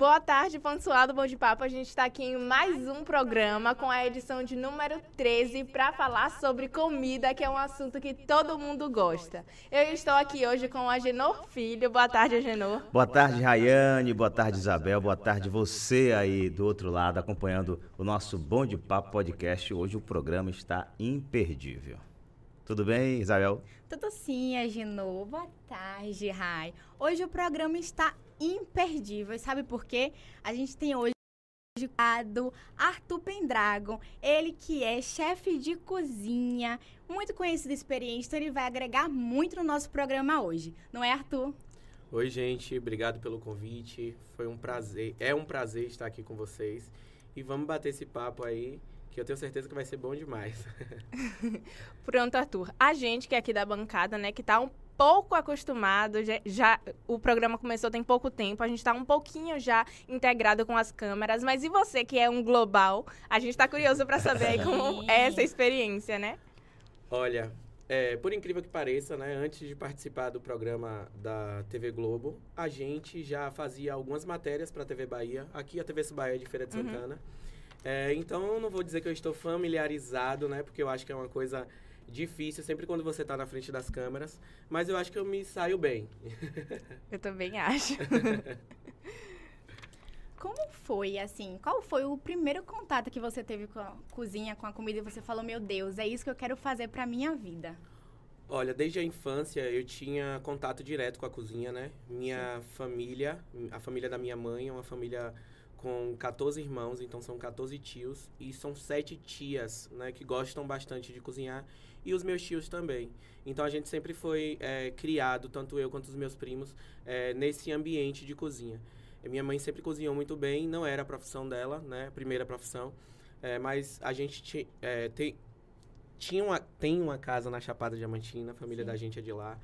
Boa tarde, do Bom de Papo. A gente está aqui em mais um programa com a edição de número 13 para falar sobre comida, que é um assunto que todo mundo gosta. Eu estou aqui hoje com o Agenor Filho. Boa tarde, Agenor. Boa tarde, Rayane. Boa tarde, Isabel. Boa tarde, você aí do outro lado acompanhando o nosso Bom de Papo podcast. Hoje o programa está imperdível. Tudo bem, Isabel? Tudo sim, Agenor. Boa tarde, Rai. Hoje o programa está imperdível. Sabe por quê? A gente tem hoje do Arthur Pendragon, ele que é chefe de cozinha, muito conhecido e experiente, então ele vai agregar muito no nosso programa hoje. Não é, Arthur? Oi, gente, obrigado pelo convite. Foi um prazer, é um prazer estar aqui com vocês. E vamos bater esse papo aí, que eu tenho certeza que vai ser bom demais. Pronto, Arthur. A gente que é aqui da bancada, né, que tá um pouco acostumado, já, já, o programa começou tem pouco tempo, a gente está um pouquinho já integrado com as câmeras, mas e você que é um global? A gente está curioso para saber como é essa experiência, né? Olha, é, por incrível que pareça, né, antes de participar do programa da TV Globo, a gente já fazia algumas matérias para a TV Bahia, aqui a TV Bahia de Feira de uhum. Santana. É, então, não vou dizer que eu estou familiarizado, né, porque eu acho que é uma coisa difícil sempre quando você está na frente das câmeras, mas eu acho que eu me saio bem. Eu também acho. Como foi, assim, qual foi o primeiro contato que você teve com a cozinha, com a comida e você falou, meu Deus, é isso que eu quero fazer para minha vida? Olha, desde a infância eu tinha contato direto com a cozinha, né? Minha Sim. família, a família da minha mãe é uma família com 14 irmãos, então são 14 tios e são sete tias, né, que gostam bastante de cozinhar e os meus tios também. Então a gente sempre foi é, criado, tanto eu quanto os meus primos, é, nesse ambiente de cozinha. E minha mãe sempre cozinhou muito bem, não era a profissão dela, né, primeira profissão, é, mas a gente é, tem, tinha uma, tem uma casa na Chapada Diamantina, a família Sim. da gente é de lá.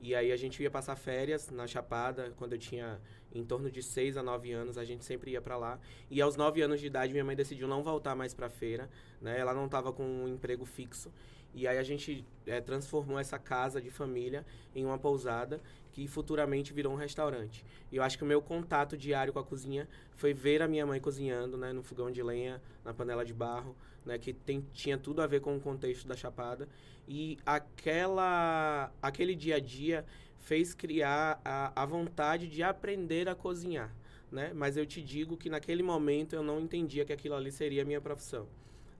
E aí a gente ia passar férias na Chapada, quando eu tinha em torno de 6 a 9 anos, a gente sempre ia para lá. E aos 9 anos de idade, minha mãe decidiu não voltar mais para feira, né? Ela não estava com um emprego fixo. E aí a gente é, transformou essa casa de família em uma pousada que futuramente virou um restaurante. E eu acho que o meu contato diário com a cozinha foi ver a minha mãe cozinhando, né, no fogão de lenha, na panela de barro, né, que tem, tinha tudo a ver com o contexto da Chapada. E aquela, aquele dia a dia fez criar a, a vontade de aprender a cozinhar. Né? Mas eu te digo que naquele momento eu não entendia que aquilo ali seria a minha profissão,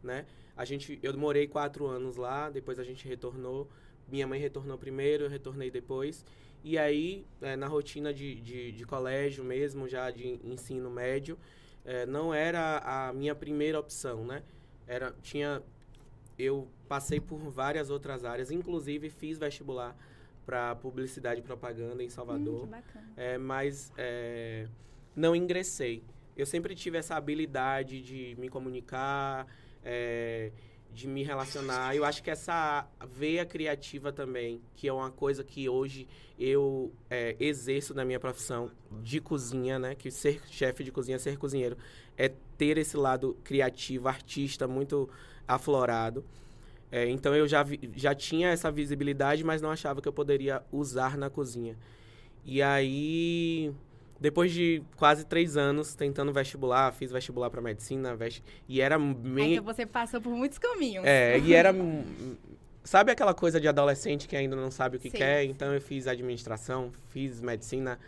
né? A gente, eu morei quatro anos lá, depois a gente retornou. Minha mãe retornou primeiro, eu retornei depois. E aí, é, na rotina de, de, de, colégio mesmo, já de ensino médio, é, não era a minha primeira opção, né? Era, tinha, eu passei por várias outras áreas, inclusive fiz vestibular para publicidade e propaganda em Salvador. Hum, é, mas é, não ingressei. Eu sempre tive essa habilidade de me comunicar, é, de me relacionar. Eu acho que essa veia criativa também, que é uma coisa que hoje eu é, exerço na minha profissão de cozinha, né? Que ser chefe de cozinha, ser cozinheiro, é ter esse lado criativo, artista muito aflorado. É, então eu já, vi, já tinha essa visibilidade, mas não achava que eu poderia usar na cozinha. E aí depois de quase três anos tentando vestibular, fiz vestibular para medicina, vesti... e era meio... Então você passou por muitos caminhos. É, e era... sabe aquela coisa de adolescente que ainda não sabe o que Sim. quer? Então eu fiz administração, fiz medicina,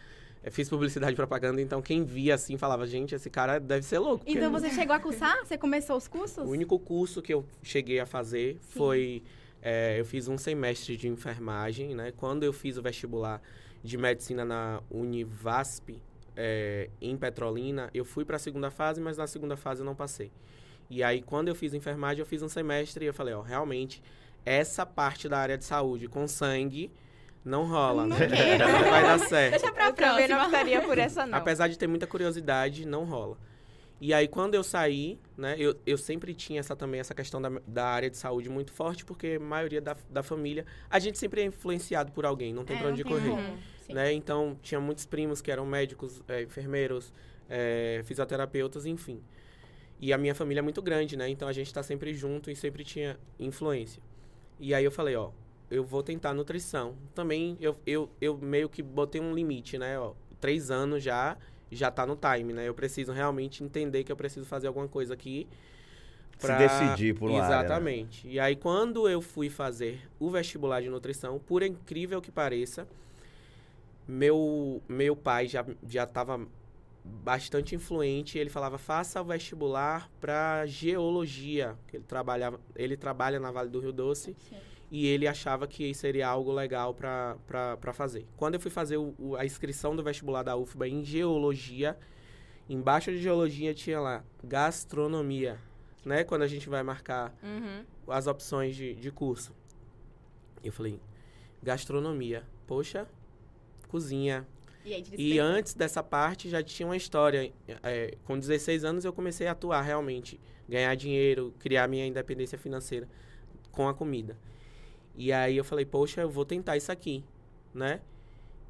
eh, fiz publicidade e propaganda, então quem via assim falava, gente, esse cara deve ser louco. Então você chegou a cursar? Você começou os cursos? O único curso que eu cheguei a fazer Sim. foi... É, eu fiz um semestre de enfermagem, né? Quando eu fiz o vestibular de medicina na Univasp, é, em Petrolina, eu fui para a segunda fase, mas na segunda fase eu não passei. E aí, quando eu fiz enfermagem, eu fiz um semestre e eu falei, ó, realmente, essa parte da área de saúde com sangue não rola, não, né? não vai dar certo. Deixa pra próxima. Eu não optaria por essa, não. Apesar de ter muita curiosidade, não rola. E aí, quando eu saí, né, eu, eu sempre tinha essa também essa questão da, da área de saúde muito forte, porque a maioria da, da família, a gente sempre é influenciado por alguém, não tem é, pra onde correr. Né? Então, tinha muitos primos que eram médicos, é, enfermeiros, é, fisioterapeutas, enfim. E a minha família é muito grande, né? Então, a gente está sempre junto e sempre tinha influência. E aí eu falei, ó, eu vou tentar nutrição. Também, eu, eu, eu meio que botei um limite, né? Ó, três anos já, já tá no time, né? Eu preciso realmente entender que eu preciso fazer alguma coisa aqui. Se decidir por uma área, né? Exatamente. E aí, quando eu fui fazer o vestibular de nutrição, por incrível que pareça, meu, meu pai já já estava bastante influente. Ele falava: faça o vestibular para geologia. Ele trabalhava, ele trabalha na Vale do Rio Doce. Sim. E ele achava que seria algo legal para fazer. Quando eu fui fazer o, o, a inscrição do vestibular da UFBA em geologia, embaixo de geologia tinha lá gastronomia, né? Quando a gente vai marcar Uhum. as opções de, de curso. Eu falei, gastronomia. Poxa, cozinha. E aí, E antes dessa parte já tinha uma história. É, com 16 anos eu comecei a atuar realmente, ganhar dinheiro, criar minha independência financeira com a comida. E aí eu falei, poxa, eu vou tentar isso aqui, né?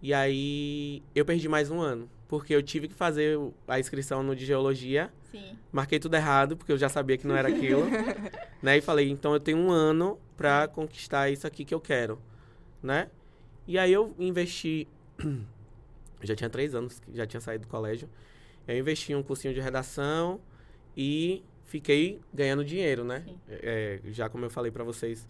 E aí eu perdi mais um ano, porque eu tive que fazer a inscrição no de geologia, Sim. marquei tudo errado, porque eu já sabia que não era aquilo, né? E falei, então eu tenho um ano pra conquistar isso aqui que eu quero, né? E aí eu investi, eu já tinha três anos, que já tinha saído do colégio, eu investi em um cursinho de redação e fiquei ganhando dinheiro, né? Sim. É, já como eu falei pra vocês,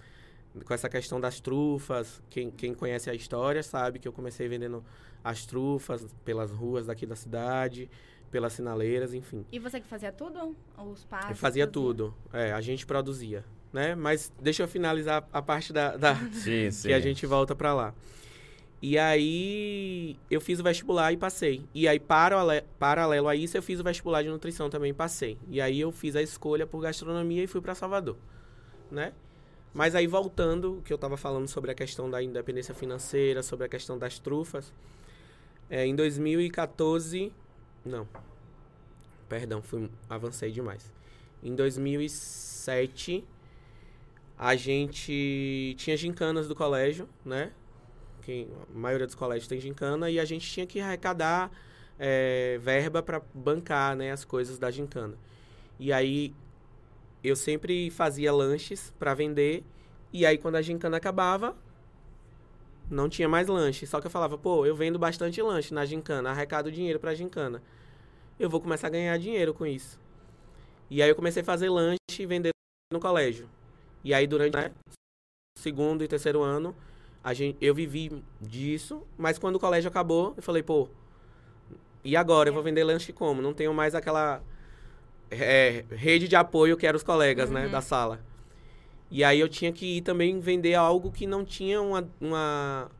com essa questão das trufas, quem, quem conhece a história sabe que eu comecei vendendo as trufas pelas ruas daqui da cidade, pelas sinaleiras, enfim. E você que fazia tudo? Os passos? Eu fazia tudo. É, a gente produzia, né? Mas deixa eu finalizar a parte da, da- Sim, sim. que a gente volta pra lá. E aí eu fiz o vestibular e passei. E aí paralelo, paralelo a isso eu fiz o vestibular de nutrição também e passei. E aí eu fiz a escolha por gastronomia e fui pra Salvador, né? Mas aí voltando, o que eu tava falando sobre a questão da independência financeira, sobre a questão das trufas, é, em 2014, não. Perdão, fui, avancei demais. Em 2007, a gente tinha gincanas do colégio, né? Que a maioria dos colégios tem gincana e a gente tinha que arrecadar é, verba para bancar, né, as coisas da gincana. E aí eu sempre fazia lanches para vender e aí quando a gincana acabava, não tinha mais lanche. Só que eu falava, pô, eu vendo bastante lanche na gincana, arrecado dinheiro pra gincana. Eu vou começar a ganhar dinheiro com isso. E aí eu comecei a fazer lanche e vender no colégio. E aí durante né, segundo e terceiro ano, a gente, eu vivi disso, mas quando o colégio acabou, eu falei, pô, e agora? Eu vou vender lanche como? Não tenho mais aquela é, rede de apoio que eram os colegas, né, Uhum. da sala. E aí eu tinha que ir também vender algo que não tinha uma, uma,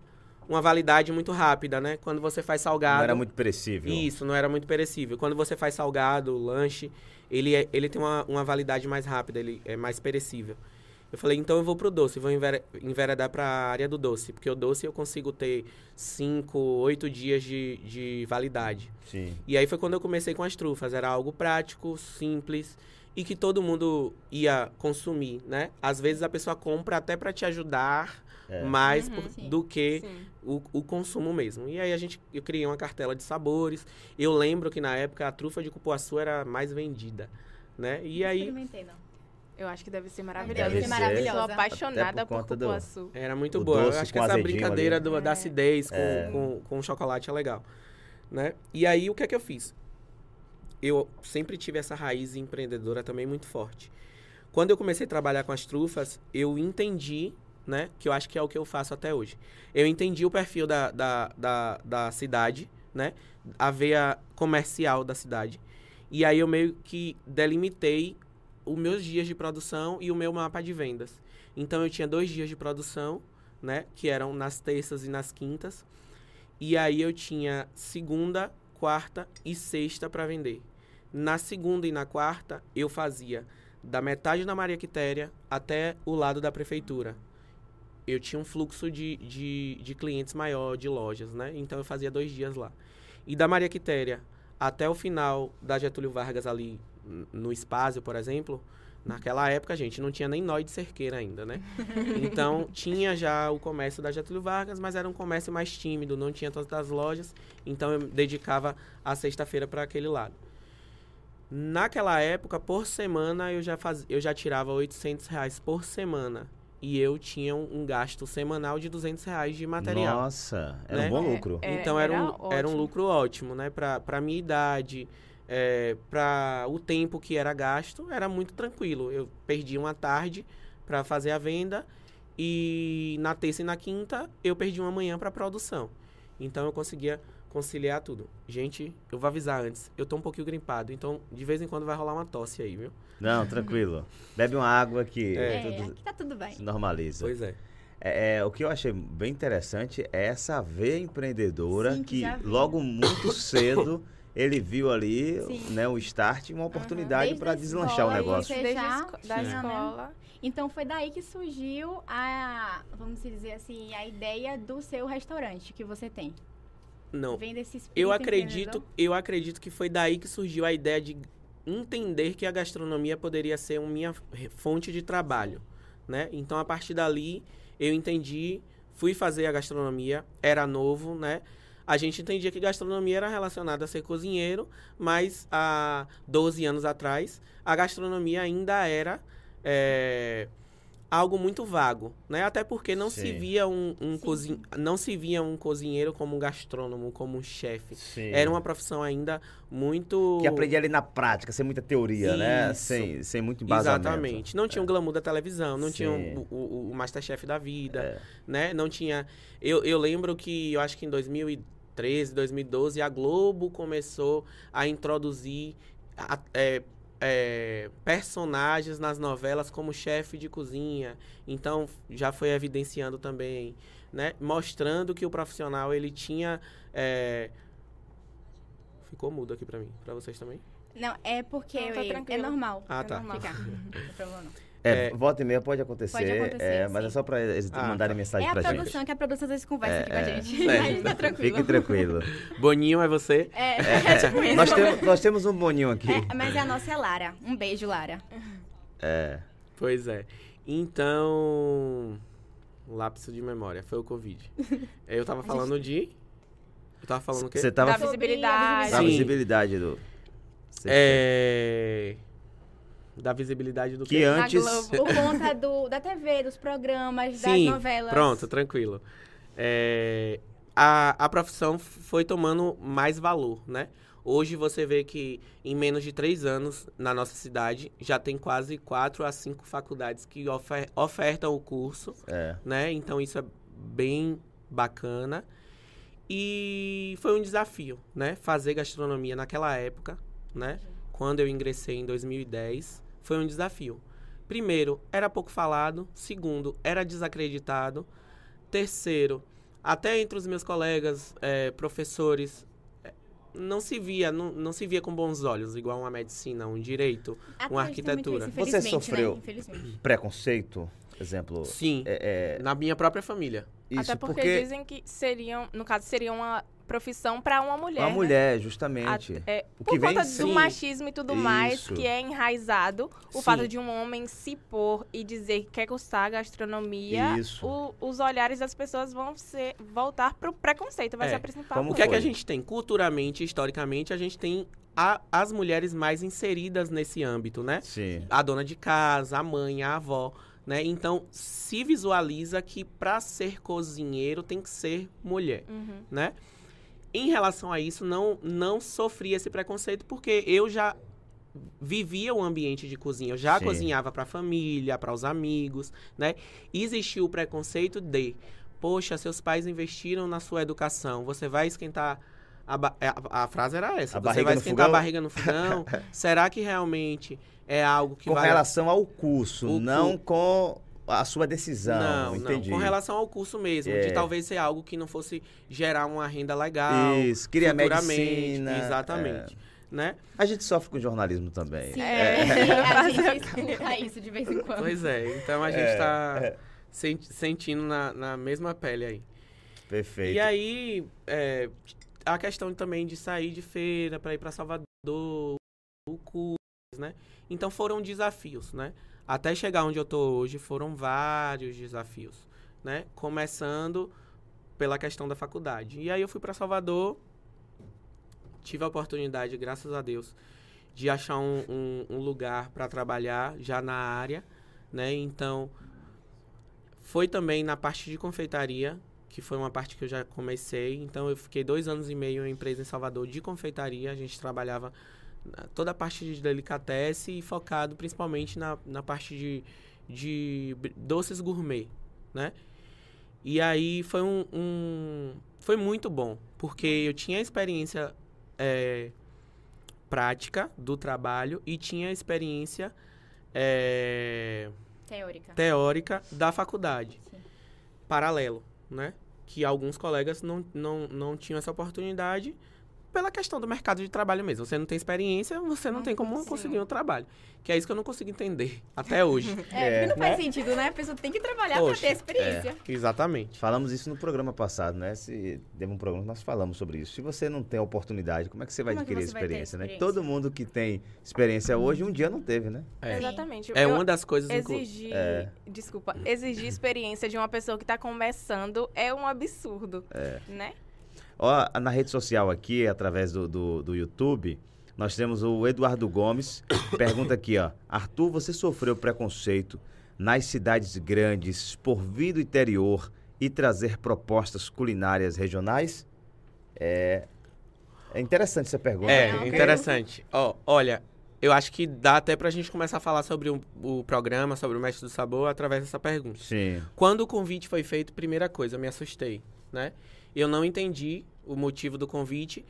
uma validade muito rápida, né? Quando você faz salgado. Não era muito perecível. Isso, não era muito perecível. Quando você faz salgado, lanche, ele, é- ele tem uma, uma validade mais rápida, ele é mais perecível. Eu falei, então eu vou pro doce, vou envere- enveredar para a área do doce, porque o doce eu consigo ter 5, 8 dias de, de validade. Sim. E aí foi quando eu comecei com as trufas. Era algo prático, simples e que todo mundo ia consumir, né? Às vezes a pessoa compra até para te ajudar É. mais Uhum. por- do que o, o consumo mesmo. E aí a gente, eu criei uma cartela de sabores. Eu lembro que na época a trufa de cupuaçu era mais vendida, né? E Não aí experimentei, não. Eu acho que deve ser Deve maravilhosa. ser Eu maravilhosa. Sou apaixonada por por, conta do- cupuaçu. era muito O boa. Eu acho que essa brincadeira ali. do- da É. acidez com, É. com, com chocolate é legal, né? E aí o que é que eu fiz? Eu sempre tive essa raiz empreendedora também muito forte. Quando eu comecei a trabalhar com as trufas, eu entendi, né? Que eu acho que é o que eu faço até hoje. Eu entendi o perfil da, da, da, da cidade, né? A veia comercial da cidade. E aí eu meio que delimitei os meus dias de produção e o meu mapa de vendas. Então eu tinha dois dias de produção, né? Que eram nas terças e nas quintas. E aí eu tinha segunda, quarta e sexta para vender. Na segunda e na quarta, eu fazia da metade da Maria Quitéria até o lado da prefeitura. Eu tinha um fluxo de, de, de clientes maior, de lojas, né? Então eu fazia dois dias lá. E da Maria Quitéria até o final da Getúlio Vargas ali no Espásio, por exemplo, naquela época, gente, não tinha nem nó de cerqueira ainda, né? Então, tinha já o comércio da Getúlio Vargas, mas era um comércio mais tímido, não tinha todas as lojas, então eu dedicava a sexta-feira para aquele lado. Naquela época, por semana, eu já, faz, eu já tirava 800 reais por semana. e eu tinha um, um gasto semanal de 200 reais de material. Nossa, era né? um bom lucro. É, então era, era um, era um lucro ótimo, né? Pra, pra minha idade, é, para o tempo que era gasto, era muito tranquilo. Eu perdi uma tarde para fazer a venda e na terça e na quinta eu perdi uma manhã para produção. Então eu conseguia conciliar tudo. Gente, eu vou avisar antes, eu tô um pouquinho gripado, então de vez em quando vai rolar uma tosse aí, viu? Não, tranquilo. Bebe uma água que É, tudo aqui tá tudo bem. se normaliza. Pois é. É, é, o que eu achei bem interessante é essa veia empreendedora Sim, que que logo muito cedo ele viu ali Sim. né, o start e uma oportunidade Desde para deslanchar o escola, negócio. você Desde a já esco- da né? escola. Então foi daí que surgiu a, vamos dizer assim, a ideia do seu restaurante que você tem. Não, Vem desse espírito eu acredito, eu acredito que foi daí que surgiu a ideia de entender que a gastronomia poderia ser uma minha fonte de trabalho, né? Então a partir dali eu entendi, fui fazer a gastronomia, era novo, né? A gente entendia que gastronomia era relacionada a ser cozinheiro, mas há 12 anos atrás a gastronomia ainda era é, algo muito vago, né? Até porque não se Sim. via um, um cozin... não se via um cozinheiro como um gastrônomo, como um chefe. Era uma profissão ainda muito que aprendi ali na prática, sem muita teoria, né? Isso. Sem, sem muito embasamento. Exatamente. Não tinha o glamour da televisão, não tinha Sim. o, o, o Masterchef da vida, É. né? Não tinha... Eu, eu lembro que, eu acho que em 2013, 2012, a Globo começou a introduzir a- é, é, personagens nas novelas como chefe de cozinha. Então, já foi evidenciando também, né? Mostrando que o profissional, ele tinha... é, Ficou mudo aqui pra mim. Pra vocês também? Não, é porque Não, tá eu- é normal. Ah, É tá. normal. Ficar. Não tem problema não. É, É. volta e meia pode acontecer, Pode acontecer, é, mas é só para eles Ah, mandarem tá. mensagem É a pra gente. produção, que a produção às vezes conversa aqui com a É, gente. é. Mas tá tranquilo. Fique tranquilo. Boninho é você? É, é tipo isso. nós, temos, nós temos um boninho aqui. É, mas a nossa é Lara. Um beijo, Lara. É. Pois é. Então. Lapso de memória, foi o Covid. Eu tava falando de. Eu tava falando o quê? Você tava Da visibilidade. da visibilidade do. É. Da visibilidade do Que? Na antes. Globo. Por conta do, da TV, dos programas, das Sim, novelas. Pronto, tranquilo. É, a, a profissão foi tomando mais valor, né? Hoje você vê que em menos de três anos, na nossa cidade, já tem quase quatro a cinco faculdades que ofer- ofertam o curso. É. né? Então isso é bem bacana. E foi um desafio, né? Fazer gastronomia naquela época, né? Quando eu ingressei em 2010, foi um desafio. Primeiro, era pouco falado. Segundo, era desacreditado. Terceiro, até entre os meus colegas, eh, professores, eh, não se via, não, não se via com bons olhos, igual uma medicina, um direito, Até uma arquitetura. isso, Você infelizmente, sofreu? Né? Infelizmente. Preconceito, exemplo. Sim, É, na minha própria família. Isso Até porque, porque dizem que seriam, no caso, seria uma profissão para uma mulher. uma né? mulher, justamente. A- é, O por que vem conta sim. do machismo e tudo mais, Isso. que é enraizado, o Sim. fato de um homem se pôr e dizer que quer custar a gastronomia, Isso. o- os olhares das pessoas vão ser, voltar pro preconceito, vai É. ser a principal Como O que é que a gente tem? Culturalmente, historicamente, a gente tem a- as mulheres mais inseridas nesse âmbito, né? Sim. A dona de casa, a mãe, a avó, né? Então, se visualiza que para ser cozinheiro tem que ser mulher, Uhum. né? Em relação a isso, não, não sofri esse preconceito porque eu já vivia o ambiente de cozinha. Eu já Sim. cozinhava para a família, para os amigos, né? Existiu o preconceito de, poxa, seus pais investiram na sua educação, você vai esquentar a, é, a, a frase era essa, A você barriga vai no esquentar fogão? a barriga no fogão? Será que realmente é algo que Com vai relação ao curso, O não com a sua decisão. não, entendi. não. Com relação ao curso mesmo, É. de talvez ser algo que não fosse gerar uma renda legal. Isso, queria medicina. Exatamente. Né? A gente sofre com jornalismo também. Sim, É. a gente escuta isso de vez em quando. Pois é. Então a gente É, tá é. senti- sentindo na, na mesma pele aí. Perfeito. E aí, é, a questão também de sair de feira para ir para Salvador, o curso, né? Então foram desafios, né? Até chegar onde eu tô hoje foram vários desafios, né? Começando pela questão da faculdade. E aí eu fui para Salvador, tive a oportunidade, graças a Deus, de achar um, um- um lugar para trabalhar já na área, né? Então Foi também na parte de confeitaria, que foi uma parte que eu já comecei. Então, eu fiquei dois anos e meio em empresa em Salvador de confeitaria. A gente trabalhava toda a parte de delicatesse e focado principalmente na, na parte de, de doces gourmet, né? E aí foi um, um- foi muito bom, porque eu tinha experiência é, prática do trabalho e tinha experiência é, Teórica. teórica da faculdade, Sim. paralelo, né? Que alguns colegas não, não, não tinham essa oportunidade pela questão do mercado de trabalho mesmo. Você não tem experiência, você não tem como sim. conseguir um trabalho. Que é isso que eu não consigo entender até hoje. É, É, porque não faz né? sentido, né? A pessoa tem que trabalhar Poxa, pra ter experiência. Exatamente. Falamos isso no programa passado, né? Se teve um programa que nós falamos sobre isso. Se você não tem a oportunidade, como é que você vai Como é adquirir você vai ter experiência, né? experiência? Todo mundo que tem experiência hoje, um dia não teve, né? É, Exatamente. é Eu uma das coisas... inclu- Exigir, É. desculpa, exigir experiência de uma pessoa que está começando é um absurdo, né? Ó, na rede social aqui, através do, do, do YouTube, nós temos o Eduardo Gomes. Pergunta aqui, ó. Arthur, você sofreu preconceito nas cidades grandes por vir do interior e trazer propostas culinárias regionais? É, é interessante essa pergunta. É, interessante. Ó, olha, eu acho que dá até pra gente começar a falar sobre o, o programa, sobre o Mestre do Sabor, através dessa pergunta. Sim. Quando o convite foi feito, primeira coisa, eu me assustei, né? Eu não entendi o motivo do convite,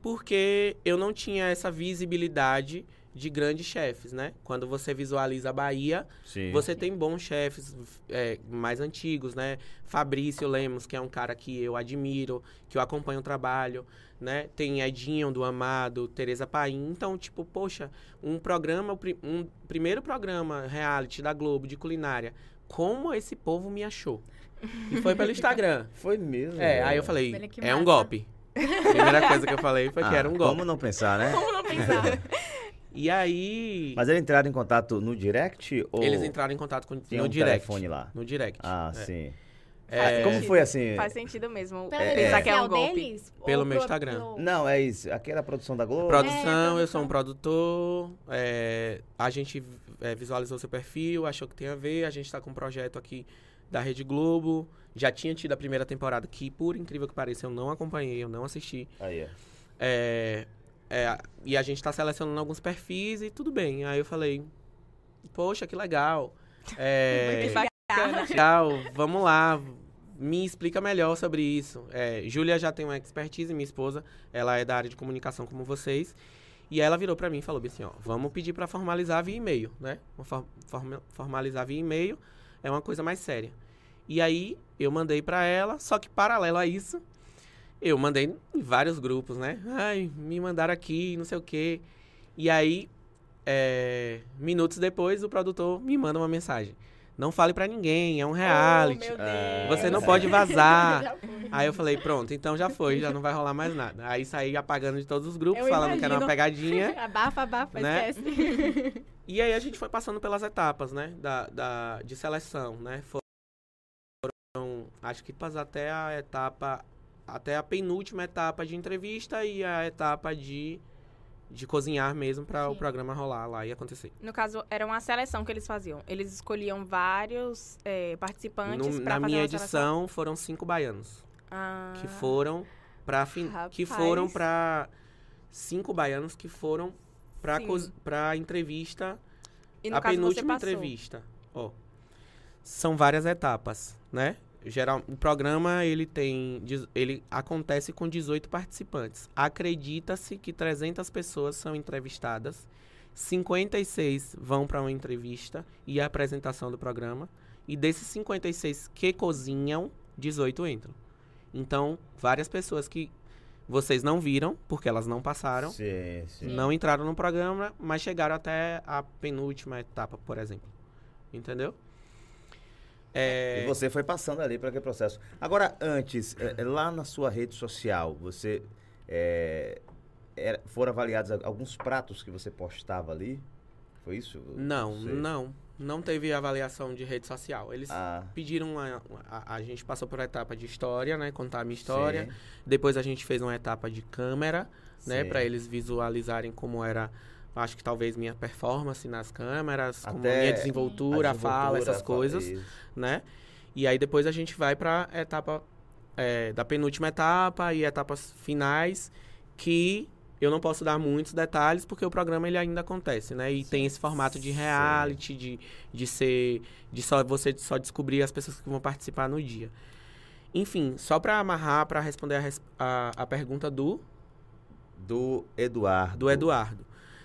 porque eu não tinha essa visibilidade de grandes chefes, né? Quando você visualiza a Bahia, Sim. você tem bons chefes é, mais antigos, né? Fabrício Lemos, que é um cara que eu admiro, que eu acompanho o trabalho, né? Tem Edinho do Amado, Tereza Paim. Então, tipo, poxa, um programa, um primeiro programa reality da Globo de culinária, como esse povo me achou? E foi pelo Instagram. Foi mesmo. É, velho. aí eu falei, Olha que é um golpe. Primeira coisa que eu falei foi que Ah, era um golpe. Como não pensar, né? Como não pensar? E aí, Mas eles entraram em contato no direct ou eles entraram em contato com, tinha no um direct. telefone lá? No direct. Ah, é. sim. É, Como foi assim? Faz sentido mesmo. Pela É, pensar é. que é um golpe. deles? Pelo Ou meu pro- Instagram. pelo- Não, é isso. Aquela produção da Globo. Produção, É, eu sou um produtor. é, a gente é, visualizou seu perfil, achou que tem a ver. A gente tá com um projeto aqui da Rede Globo. Já tinha tido a primeira temporada, que por incrível que pareça, eu não acompanhei, eu não assisti. Aí, ó. É, é, e a gente tá selecionando alguns perfis e tudo bem. Aí eu falei, poxa, que legal. É, legal, vamos lá. Me explica melhor sobre isso. É, Júlia já tem uma expertise, minha esposa, ela é da área de comunicação como vocês. E aí ela virou pra mim e falou bem assim, ó, vamos pedir pra formalizar via e-mail, né? For- forma- formalizar via e-mail é uma coisa mais séria. E aí eu mandei pra ela, só que paralelo a isso, eu mandei em vários grupos, né? Ai, me mandaram aqui, não sei o quê. E aí, é, minutos depois, o produtor me manda uma mensagem. Não fale pra ninguém, é um reality. Oh, meu Ah, Deus. Você não pode vazar. Foi. Aí eu falei, pronto, então já foi, já não vai rolar mais nada. Aí saí apagando de todos os grupos, Eu falando que era uma imagino. pegadinha. Abafa, abafa, Né? esquece. E aí a gente foi passando pelas etapas, né? Da, da, de seleção, né? Foram, acho que passar até a etapa, até a penúltima etapa de entrevista e a etapa de, de cozinhar mesmo para o programa rolar lá e acontecer. No caso, era uma seleção que eles faziam. Eles escolhiam vários é, participantes No- na minha uma seleção. edição foram cinco baianos Ah, que foram para que foram para cinco baianos que foram para para entrevista a penúltima entrevista. Ó, são várias etapas, né? Geral, o programa ele tem, ele acontece com 18 participantes. Acredita-se que 300 pessoas são entrevistadas, 56 vão para uma entrevista e a apresentação do programa, e desses 56 que cozinham, 18 entram. Então, várias pessoas que vocês não viram, porque elas não passaram, Sim, sim. não entraram no programa, mas chegaram até a penúltima etapa, por exemplo. Entendeu? É, E você foi passando ali para aquele processo. Agora, antes, é, é, lá na sua rede social, você é, era- foram avaliados alguns pratos que você postava ali? Foi isso? não, sei. não. Não teve avaliação de rede social. Eles Ah, pediram. A, a, a gente passou por a etapa de história, né? Contar a minha história. sim, Depois a gente fez uma etapa de câmera, né? sim. Para eles visualizarem como era. Acho que talvez minha performance nas câmeras, como Até minha desenvoltura, a fala, desenvoltura, essas fa- coisas. isso. né? E aí depois a gente vai para etapa é, da penúltima etapa e etapas finais que eu não posso dar muitos detalhes porque o programa ele ainda acontece, né? E tem esse formato de reality, de, de ser de só você só descobrir as pessoas que vão participar no dia. Enfim, só para amarrar para responder a, a, a pergunta do Do Eduardo. do Eduardo.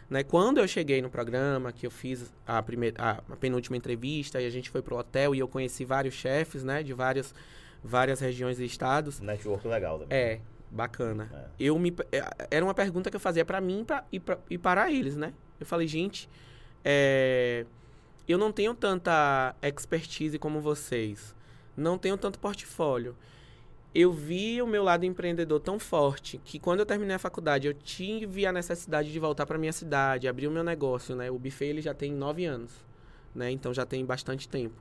Né? Quando eu cheguei no programa, que eu fiz a, primeira, a, a penúltima entrevista e a gente foi pro hotel e eu conheci vários chefes, né, de várias, várias regiões e estados. Network legal também. É, bacana. É. Eu me, é, era uma pergunta que eu fazia pra mim pra, e, pra, e para eles, né? Eu falei, gente, é, eu não tenho tanta expertise como vocês. Não tenho tanto portfólio. Eu vi o meu lado empreendedor tão forte que quando eu terminei a faculdade eu tive a necessidade de voltar para minha cidade, abrir o meu negócio, né? O buffet ele já tem nove anos, né? Então já tem bastante tempo.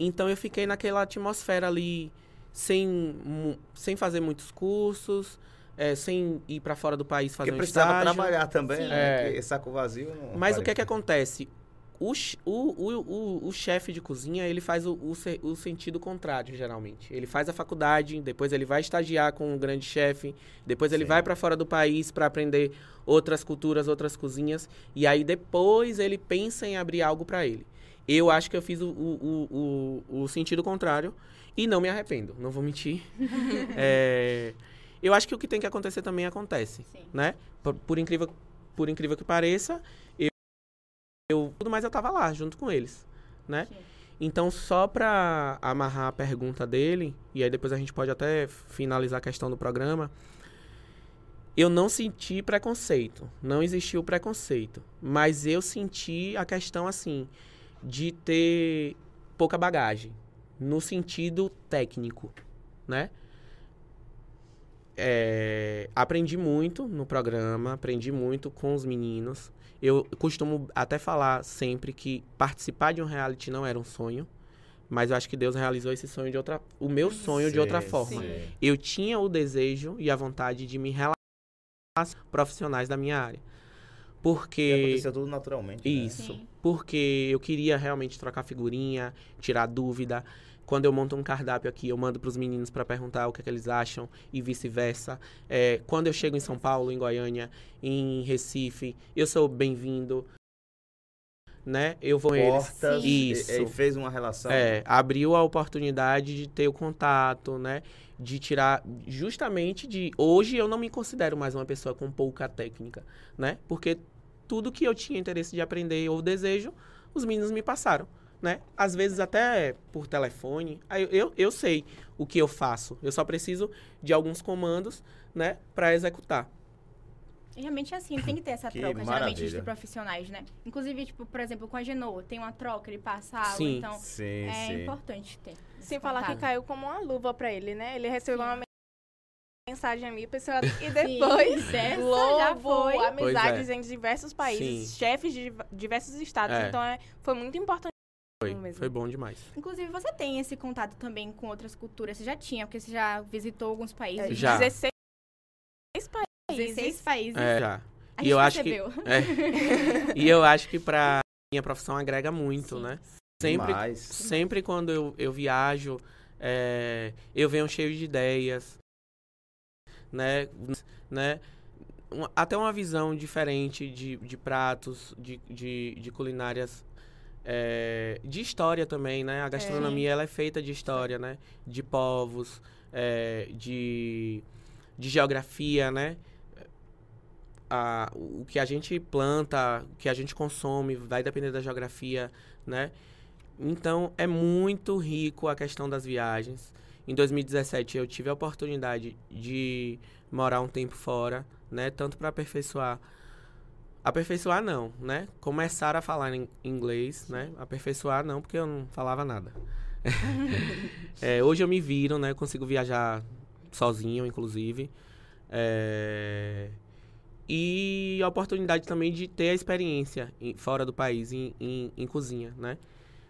Então eu fiquei naquela atmosfera ali, sem, sem fazer muitos cursos, é, sem ir para fora do país fazer Porque um precisava estágio. trabalhar também, Sim. né? É. Saco vazio. Mas o que é que acontece? O, o, o, o, o chefe de cozinha, ele faz o, o, o sentido contrário, geralmente. Ele faz a faculdade, depois ele vai estagiar com um grande chefe, depois ele Sim. vai para fora do país para aprender outras culturas, outras cozinhas, e aí depois ele pensa em abrir algo para ele. Eu acho que eu fiz o, o, o, o, o sentido contrário e não me arrependo, não vou mentir. É, eu acho que o que tem que acontecer também acontece Sim. né? Por, por incrível por incrível que pareça, eu, eu tudo mais eu tava lá junto com eles, né? Sim. Então só pra amarrar a pergunta dele e aí depois a gente pode até finalizar a questão do programa. Eu não senti preconceito, não existiu preconceito, mas eu senti a questão assim de ter pouca bagagem no sentido técnico, né? É, aprendi muito no programa, aprendi muito com os meninos. Eu costumo até falar sempre que participar de um reality não era um sonho, mas eu acho que Deus realizou esse sonho de outra, o meu sonho de outra Sim, forma. sim. Eu tinha o desejo e a vontade de me relacionar com profissionais da minha área. E Porque aconteceu tudo naturalmente. né? isso. Sim. Porque eu queria realmente trocar figurinha, tirar dúvida. Quando eu monto um cardápio aqui, eu mando para os meninos para perguntar o que, é que eles acham e vice-versa. É, quando eu chego em São Paulo, em Goiânia, em Recife, eu sou bem-vindo. Né? Eu vou com eles. Portas. Sim. e- Isso. E, fez uma relação. É, abriu a oportunidade de ter o contato, né? De tirar, justamente de. Hoje eu não me considero mais uma pessoa com pouca técnica, né? Porque tudo que eu tinha interesse de aprender ou desejo, os meninos me passaram, né? Às vezes até por telefone. Aí eu, eu sei o que eu faço. Eu só preciso de alguns comandos, né? Pra executar. Realmente é assim, tem que ter essa Que troca, geralmente, entre profissionais, né? Inclusive, tipo, por exemplo, com a Genô, tem uma troca, ele passa água, Sim. então Sim, é sim. importante ter. Sem falar que caiu como uma luva pra ele, né? Ele recebeu Sim. uma mensagem ali, pessoal, e depois Globo, já foi. amizades é. em diversos países, Sim. chefes de div- diversos estados. É. Então é, foi muito importante Foi, mesmo. foi bom demais. Inclusive, você tem esse contato também com outras culturas. Você já tinha, porque você já visitou alguns países. Já. 16 países. 16 países. É, já. A E gente eu acho que- percebeu. É. e eu acho que pra minha profissão agrega muito, Sim. né? Sempre, Demais. sempre quando eu, eu viajo, é, eu venho cheio de ideias, né? né? Um- até uma visão diferente de, de pratos, de, de, de culinárias, é, de história também, né? A gastronomia ela é feita de história, né? De povos, é, de, de geografia, né? a, o que a gente planta, o que a gente consome, vai depender da geografia, né? Então, é muito rico a questão das viagens. Em 2017, eu tive a oportunidade de morar um tempo fora, né? Tanto para aperfeiçoar... Aperfeiçoar, não, né? Começar a falar em inglês, né? Aperfeiçoar, não, porque eu não falava nada. É, hoje eu me viro, né? Eu consigo viajar sozinho, inclusive. É, E a oportunidade também de ter a experiência em- fora do país, em, em, em cozinha, né?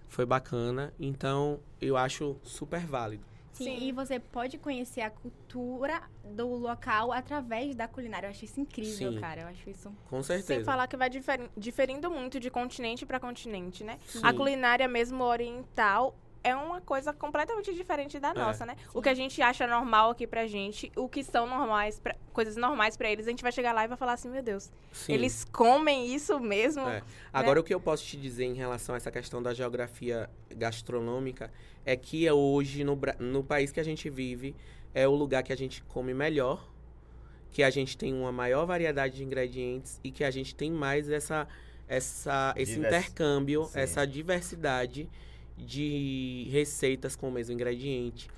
Foi bacana. Então, eu acho super válido. Sim, Sim. e você pode conhecer a cultura do local através da culinária. Eu acho isso incrível, Sim. cara. Eu acho isso. Com certeza. Sem falar que vai diferi- diferindo muito de continente para continente, né? Sim. A culinária mesmo oriental é uma coisa completamente diferente da É, nossa, né? O que a gente acha normal aqui pra gente, o que são normais, pra- coisas normais pra eles, a gente vai chegar lá e vai falar assim, meu Deus, Sim. eles comem isso mesmo? É. Agora, o que eu posso te dizer em relação a essa questão da geografia gastronômica é que é hoje, no, no país que a gente vive, é o lugar que a gente come melhor, que a gente tem uma maior variedade de ingredientes e que a gente tem mais essa, essa, esse Divers- intercâmbio, Sim. essa diversidade de receitas com o mesmo ingrediente.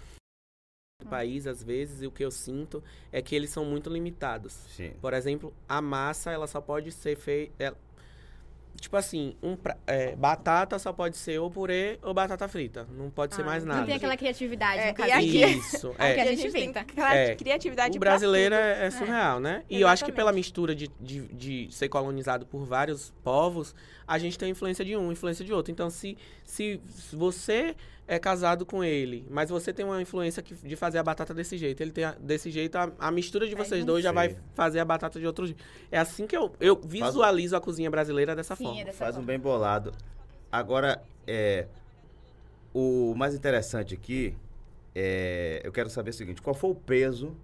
No país, às vezes, e o que eu sinto é que eles são muito limitados. Sim. Por exemplo, a massa, ela só pode ser feita... Tipo assim, um pra- é, batata só pode ser ou purê ou batata frita. Não pode ser Ah, mais não nada. Não tem aquela criatividade, É, no caso. e aqui- Isso, Aqui é. a E gente tem inventa. É. criatividade O brasileiro tudo. é, é surreal, né? E eu acho que pela Exatamente. mistura de, de, de ser colonizado por vários povos, a gente tem influência de um, influência de outro. Então, se, se você é casado com ele, mas você tem uma influência que- de fazer a batata desse jeito, ele tem a- desse jeito, a, a mistura de vocês dois já Sim. vai fazer a batata de outro jeito. É assim que eu, eu visualizo a cozinha brasileira dessa Sim, forma. é dessa Faz um forma. bem bolado. Agora, é, o mais interessante aqui, é, eu quero saber o seguinte: qual foi o peso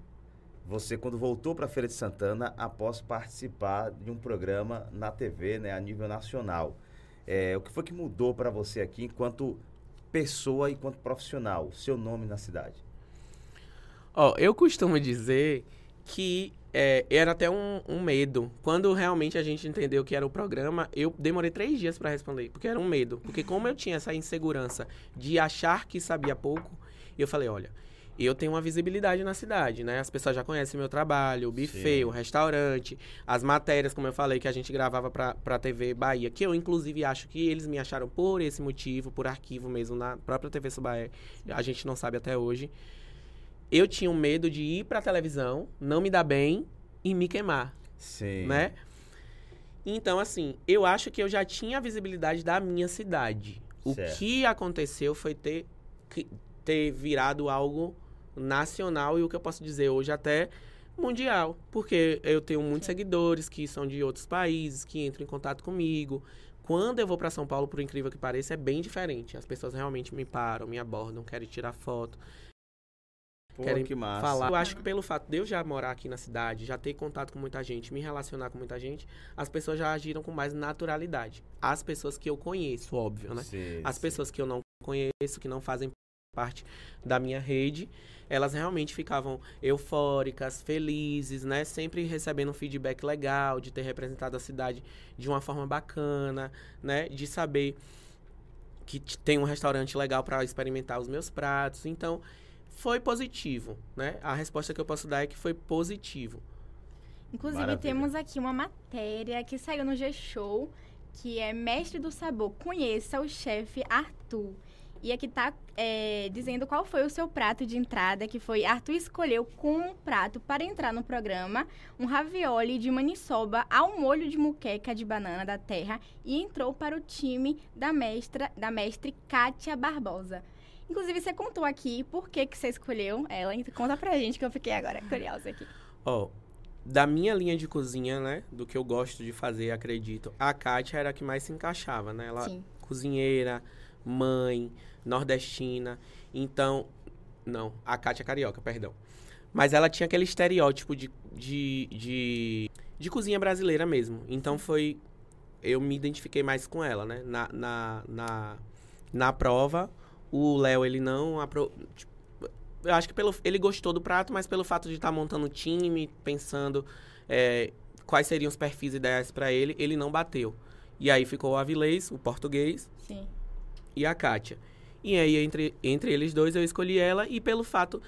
você quando voltou para a Feira de Santana após participar de um programa na TV, né, a nível nacional? É, o que foi que mudou para você aqui enquanto pessoa e enquanto profissional? Seu nome na cidade? Ó, eu costumo dizer que é, era até um, um medo. Quando realmente a gente entendeu que era o programa, eu demorei três dias pra responder, porque era um medo. Porque como eu tinha essa insegurança de achar que sabia pouco, eu falei, olha, eu tenho uma visibilidade na cidade, né? As pessoas já conhecem meu trabalho, o buffet, Sim. o restaurante, as matérias, como eu falei, que a gente gravava pra, pra TV Bahia, que eu inclusive acho que eles me acharam por esse motivo, por arquivo mesmo, na própria TV Subaé. A gente não sabe até hoje. Eu tinha um medo de ir pra televisão, não me dar bem e me queimar, Sim. né? Então, assim, eu acho que eu já tinha a visibilidade da minha cidade. O Certo. que aconteceu foi ter, ter virado algo nacional e o que eu posso dizer hoje até mundial. Porque eu tenho muitos seguidores que são de outros países, que entram em contato comigo. Quando eu vou pra São Paulo, por incrível que pareça, é bem diferente. As pessoas realmente me param, me abordam, querem tirar foto Pô, querem que massa. falar. Eu acho que pelo fato de eu já morar aqui na cidade, já ter contato com muita gente, me relacionar com muita gente, as pessoas já agiram com mais naturalidade. As pessoas que eu conheço, óbvio, né? Sim, As sim. pessoas que eu não conheço, que não fazem parte da minha rede, elas realmente ficavam eufóricas, felizes, né? Sempre recebendo um feedback legal de ter representado a cidade de uma forma bacana, né? De saber que tem um restaurante legal para experimentar os meus pratos. Então, foi positivo, né? A resposta que eu posso dar é que foi positivo. Inclusive, Maravilha. temos aqui uma matéria que saiu no G-Show, que é Mestre do Sabor. Conheça o chefe Arthur. E aqui tá é, dizendo qual foi o seu prato de entrada, que foi Arthur escolheu como prato para entrar no programa um ravioli de maniçoba ao molho de muqueca de banana da terra e entrou para o time da mestra da mestre Kátia Barbosa. Inclusive, você contou aqui por que, que você escolheu ela. Então, Conta pra gente que eu fiquei agora curiosa aqui. Ó, da minha linha de cozinha, né? Do que eu gosto de fazer, acredito. A Kátia era a que mais se encaixava, né? Ela Sim. cozinheira, mãe, nordestina. Então, não, a Kátia é carioca, perdão. Mas ela tinha aquele estereótipo de, de, de, de cozinha brasileira mesmo. Então foi. Eu me identifiquei mais com ela, né? Na, na, na, na prova, o Léo, ele não. apro- tipo, eu acho que pelo, ele gostou do prato, mas pelo fato de estar montando o time, pensando é, quais seriam os perfis ideais para ele, ele não bateu. E aí ficou o Avilés, o português, Sim. e a Kátia. E aí, entre, entre eles dois, eu escolhi ela e pelo fato,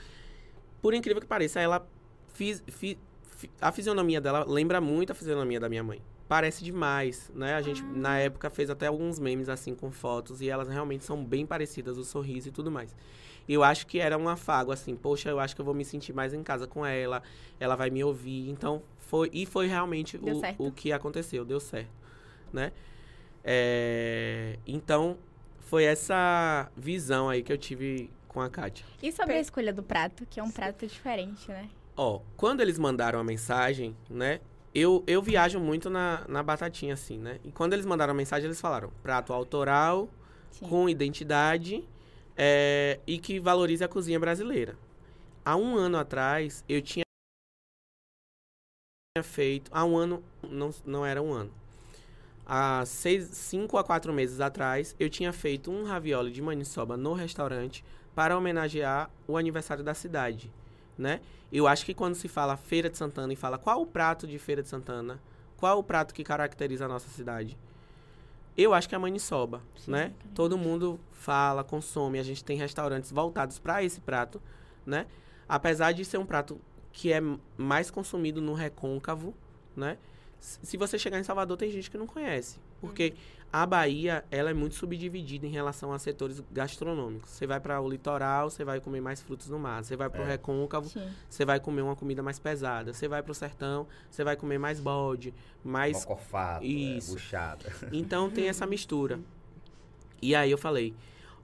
por incrível que pareça, ela fiz, fi- fi- a fisionomia dela lembra muito a fisionomia da minha mãe. Parece demais, né? A gente, na época, fez até alguns memes, assim, com fotos, e elas realmente são bem parecidas, o sorriso e tudo mais. Eu acho que era um afago, assim, poxa, eu acho que eu vou me sentir mais em casa com ela, ela vai me ouvir, então foi, e foi realmente Deu o, certo. o que aconteceu, deu certo, né? É, então, foi essa visão aí que eu tive com a Kátia. E sobre a escolha do prato, que é um prato diferente, né? Ó, quando eles mandaram a mensagem, né? Eu, eu viajo muito na, na batatinha, assim, né? E quando eles mandaram a mensagem, eles falaram prato autoral, Sim. com identidade, é, e que valorize a cozinha brasileira. Há um ano atrás, eu tinha feito. Há um ano, não, não era um ano. Há seis, cinco a quatro meses atrás, eu tinha feito um ravioli de maniçoba no restaurante para homenagear o aniversário da cidade, né? Eu acho que quando se fala Feira de Santana e fala qual o prato de Feira de Santana, qual o prato que caracteriza a nossa cidade, eu acho que é a maniçoba, Sim, né? Todo mundo fala, consome, a gente tem restaurantes voltados para esse prato, né? Apesar de ser um prato que é mais consumido no recôncavo, né? Se você chegar em Salvador, tem gente que não conhece. Porque a Bahia, ela é muito subdividida em relação a setores gastronômicos. Você vai para o litoral, você vai comer mais frutos do mar. Você vai para o É. recôncavo, Sim. você vai comer uma comida mais pesada. Você vai para o sertão, você vai comer mais bode, mais Mocofato, é, Isso. buchada. então tem essa mistura. E aí eu falei,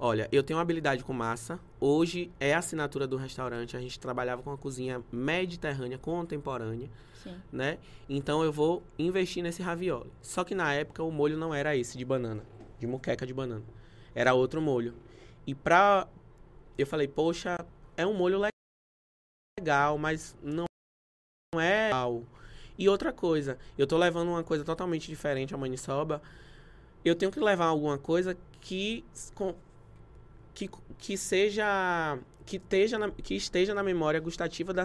olha, eu tenho uma habilidade com massa. Hoje é a assinatura do restaurante. A gente trabalhava com a cozinha mediterrânea contemporânea, Sim. né? Então eu vou investir nesse ravioli. Só que na época o molho não era esse de banana, de muqueca de banana. Era outro molho. E pra eu falei, poxa, é um molho legal, mas não não é legal. E outra coisa, eu tô levando uma coisa totalmente diferente à maniçoba. Eu tenho que levar alguma coisa que que, que seja que esteja na, que esteja na memória gustativa das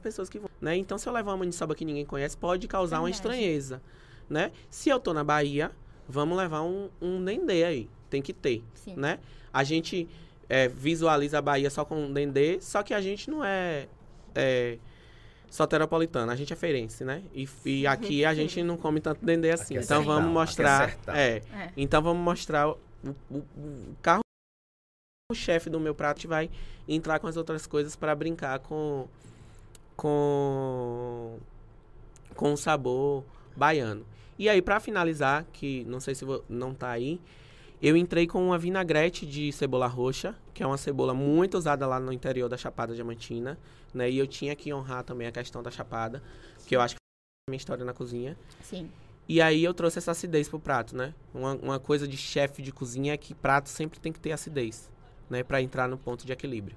pessoas que vão, né? Então se eu levar uma maniçoba que ninguém conhece, pode causar uma estranheza, né? Se eu tô na Bahia, vamos levar um um dendê aí, tem que ter Sim. né? A gente é, visualiza a Bahia só com dendê, só que a gente não é, é soteropolitana, a gente é feirense, né? E, e aqui a gente não come tanto dendê assim. é então sertão, vamos é mostrar, é, É. então vamos mostrar o, o, o carro o chefe do meu prato vai entrar com as outras coisas para brincar com com com o sabor baiano. E aí para finalizar, que não sei se vo- não tá aí, eu entrei com uma vinagrete de cebola roxa, que é uma cebola muito usada lá no interior da Chapada Diamantina, né? E eu tinha que honrar também a questão da Chapada, que eu acho que é a minha história na cozinha. Sim. E aí eu trouxe essa acidez pro prato, né? Uma, uma coisa de chefe de cozinha é que prato sempre tem que ter acidez, né? Pra entrar no ponto de equilíbrio.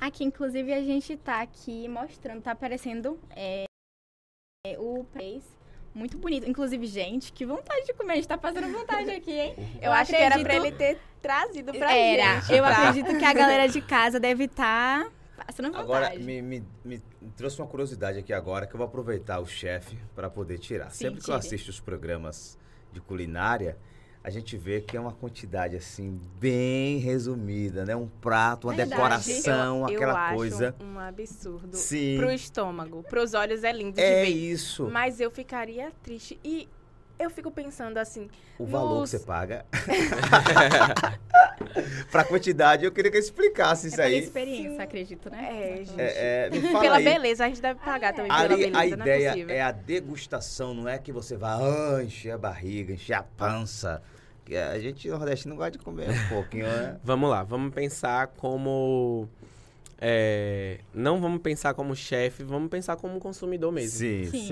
Aqui, inclusive, a gente tá aqui mostrando, tá aparecendo é, é, o peixe. Muito bonito. Inclusive, gente, que vontade de comer. A gente tá passando vontade aqui, hein? Eu, acho que era pra acredito- ele ter trazido pra Era. gente. Eu tá? acredito que a galera de casa deve estar passando vontade. Agora, me, me, me trouxe uma curiosidade aqui agora que eu vou aproveitar o chefe para poder tirar. Sim, Sempre que eu assisto os programas de culinária, a gente vê que é uma quantidade assim bem resumida, né? Um prato, uma Verdade. decoração, eu, aquela eu acho coisa. um absurdo. Sim. Pro estômago, pros olhos é lindo de É ver. isso. Mas eu ficaria triste. E eu fico pensando assim, O valor nos- que você paga. pra quantidade, eu queria que ele explicasse É isso pela aí. experiência, Sim. acredito, né? É, gente. É, é, pela aí. beleza, a gente deve pagar também pela Ali, beleza, a não é ideia possível. é a degustação, não é que você vá ah, encher a barriga, encher a pança. Que a gente nordestino gosta de comer um pouquinho, né? Vamos lá, vamos pensar como. é, não vamos pensar como chefe, vamos pensar como consumidor mesmo. Sim, Sim.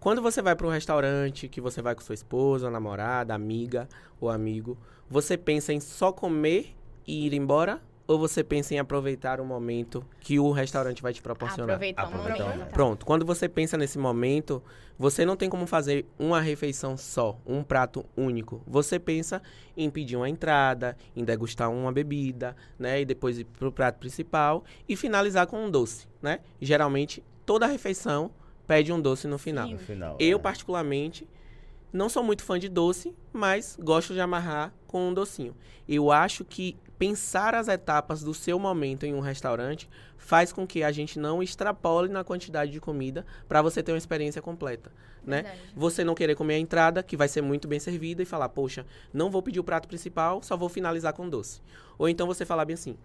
Quando você vai para um restaurante, que você vai com sua esposa, namorada, amiga ou amigo, você pensa em só comer e ir embora? Ou você pensa em aproveitar o momento que o restaurante vai te proporcionar? Aproveitar o Aproveitar o momento. momento. Pronto, quando você pensa nesse momento, você não tem como fazer uma refeição só, um prato único. Você pensa em pedir uma entrada, em degustar uma bebida, né? E depois ir pro prato principal e finalizar com um doce, né? Geralmente, toda refeição pede um doce no final. No final. Eu, é. particularmente, não sou muito fã de doce, mas gosto de amarrar com um docinho. Eu acho que pensar as etapas do seu momento em um restaurante faz com que a gente não extrapole na quantidade de comida para você ter uma experiência completa, né? Verdade. Você não querer comer a entrada, que vai ser muito bem servida, e falar, poxa, não vou pedir o prato principal, só vou finalizar com doce. Ou então você falar bem assim,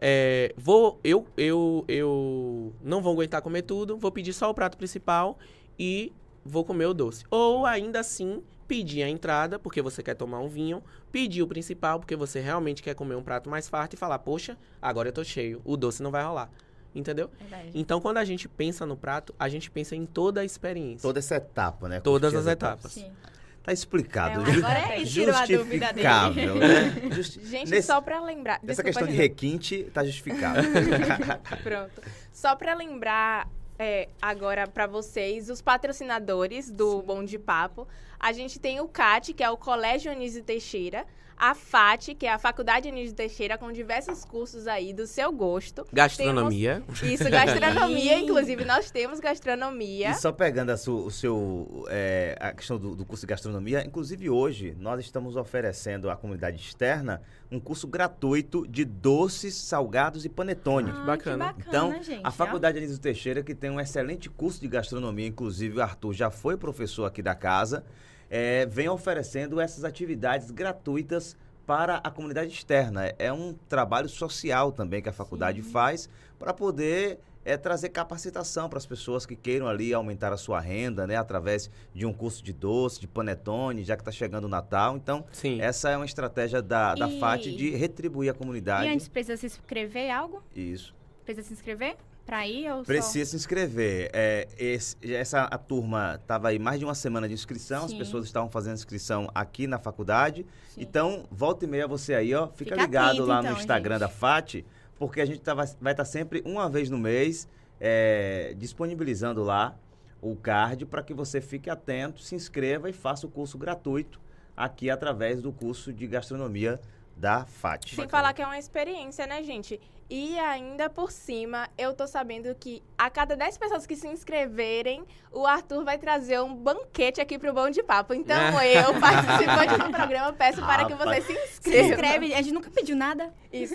é, vou, eu, eu, eu não vou aguentar comer tudo, vou pedir só o prato principal e vou comer o doce. Ou ainda assim, pedir a entrada, porque você quer tomar um vinho, pedir o principal, porque você realmente quer comer um prato mais farto e falar, poxa, agora eu tô cheio, o doce não vai rolar. Entendeu? Verdade. Então, quando a gente pensa no prato, a gente pensa em toda a experiência. Toda essa etapa, né? Todas Curtir as etapas. Sim. Tá explicado. É, agora é isso, tirou a dúvida dele. né? Justi- Gente, Nesse- só pra lembrar. Essa desculpa, questão de requinte tá justificável. Pronto. Só para lembrar é, agora para vocês, os patrocinadores do Bom de Papo, a gente tem o CAT, que é o Colégio Anísio Teixeira, a FAT, que é a Faculdade Anísio Teixeira, com diversos cursos aí do seu gosto. Gastronomia. Isso, gastronomia, inclusive nós temos gastronomia. E só pegando a, su- o seu, é, a questão do, do curso de gastronomia, inclusive hoje nós estamos oferecendo à comunidade externa um curso gratuito de doces, salgados e panetone. Ah, bacana. Que Então, bacana, gente. a ó. Faculdade Anísio Teixeira, que tem um excelente curso de gastronomia, inclusive o Arthur já foi professor aqui da casa, é, vem oferecendo essas atividades gratuitas para a comunidade externa. É um trabalho social também que a faculdade faz para poder é, trazer capacitação para as pessoas que queiram ali aumentar a sua renda, né, através de um curso de doce, de panetone, já que está chegando o Natal. Então, Sim. essa é uma estratégia da, da E- FAT de retribuir a E comunidade. antes precisa se inscrever algo? Isso. Precisa se inscrever? Pra ir ou só... Precisa se inscrever. É, esse- essa a turma estava aí mais de uma semana de inscrição, as Sim. pessoas estavam fazendo inscrição aqui na faculdade. Sim. Então, volta e meia você aí, ó, fica, Fica ligado atento, lá então, no Instagram gente. da FAT, porque a gente tá- vai estar sempre uma vez no mês é, disponibilizando lá o card para que você fique atento, se inscreva e faça o curso gratuito aqui através do curso de gastronomia da FAT. Sem falar que é uma experiência, né, gente? E ainda por cima, eu tô sabendo que a cada 10 pessoas que se inscreverem, o Arthur vai trazer um banquete aqui pro Bom de Papo. Então, eu, participante do programa, peço para que você Rapaz. se Se inscreva. inscreve, a gente nunca pediu nada. Isso.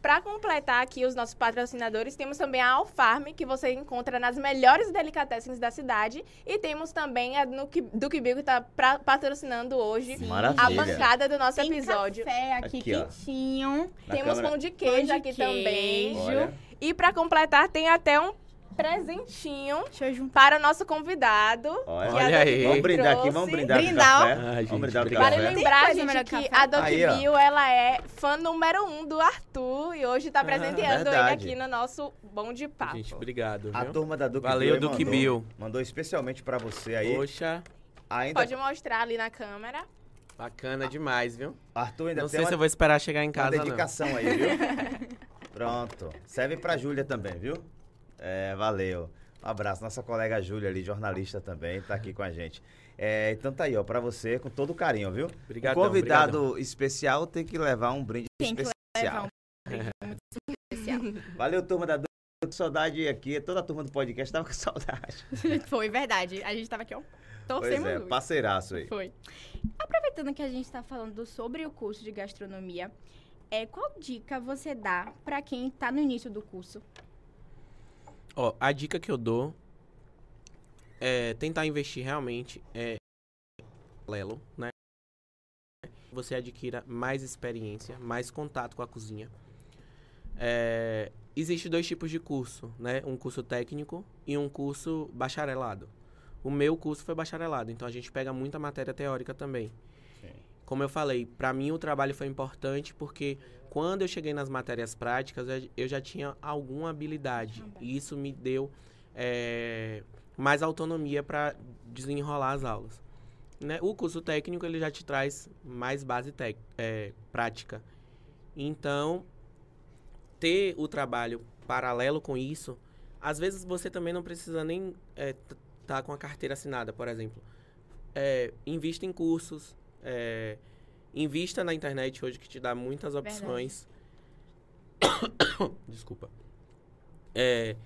Para completar aqui os nossos patrocinadores, temos também a Alfarm, que você encontra nas melhores delicatessens da cidade. E temos também a Nuke- Duque Bill, que está patrocinando hoje Maravilha. a bancada do nosso Tem episódio. café aqui, Aqui, quentinho. Temos câmera. pão de queijo Pão de aqui também. Queijo. Olha. E para completar, tem até um presentinho Deixa eu juntar. para o nosso convidado. Olha. a Olha aí. Vamos brindar aqui, vamos brindar Brindar, café. Ai, gente, vamos brindar café. Tem lembrar, gente, que que a Doc Aí, ó. Bill, ela é fã número um do Arthur e hoje tá presenteando ele verdade. aqui no nosso Bom de Papo. Gente, obrigado. A viu? turma da Duque Valeu, Duque mandou, Bill. Mandou especialmente para você aí. Poxa, Ainda Pode mostrar ali na câmera. bacana demais, viu? Arthur ainda Não tem sei uma, se eu vou esperar chegar em uma casa, não. dedicação aí, viu? Pronto. Serve pra Júlia também, viu? É, valeu. Um abraço. Nossa colega Júlia ali, jornalista também, tá aqui com a gente. É, então tá aí, ó, pra você, com todo carinho, viu? Obrigadão, o convidado especial tem que levar um brinde Tem que especial. levar um brinde muito especial. Valeu, turma da com saudade aqui. Toda a turma do podcast tava com saudade. Foi verdade. A gente tava aqui, ó. Pois Torcemos é, muito. parceiraço aí. Foi. Aproveitando que a gente está falando sobre o curso de gastronomia, é, qual dica você dá para quem está no início do curso? Ó, a dica que eu dou é tentar investir realmente é paralelo, né? Você adquira mais experiência, mais contato com a cozinha. É, Existem dois tipos de curso, né? Um curso técnico e um curso bacharelado. O meu curso foi bacharelado, então a gente pega muita matéria teórica também. Como eu falei, para mim o trabalho foi importante porque quando eu cheguei nas matérias práticas, eu- já tinha alguma habilidade. E isso me deu é, mais autonomia para desenrolar as aulas. Né? O curso técnico ele já te traz mais base é, prática. Então, ter o trabalho paralelo com isso, às vezes você também não precisa nem estar tá com a carteira assinada, por exemplo. É, invista em cursos, é, invista na internet hoje que te dá muitas opções. Desculpa. É,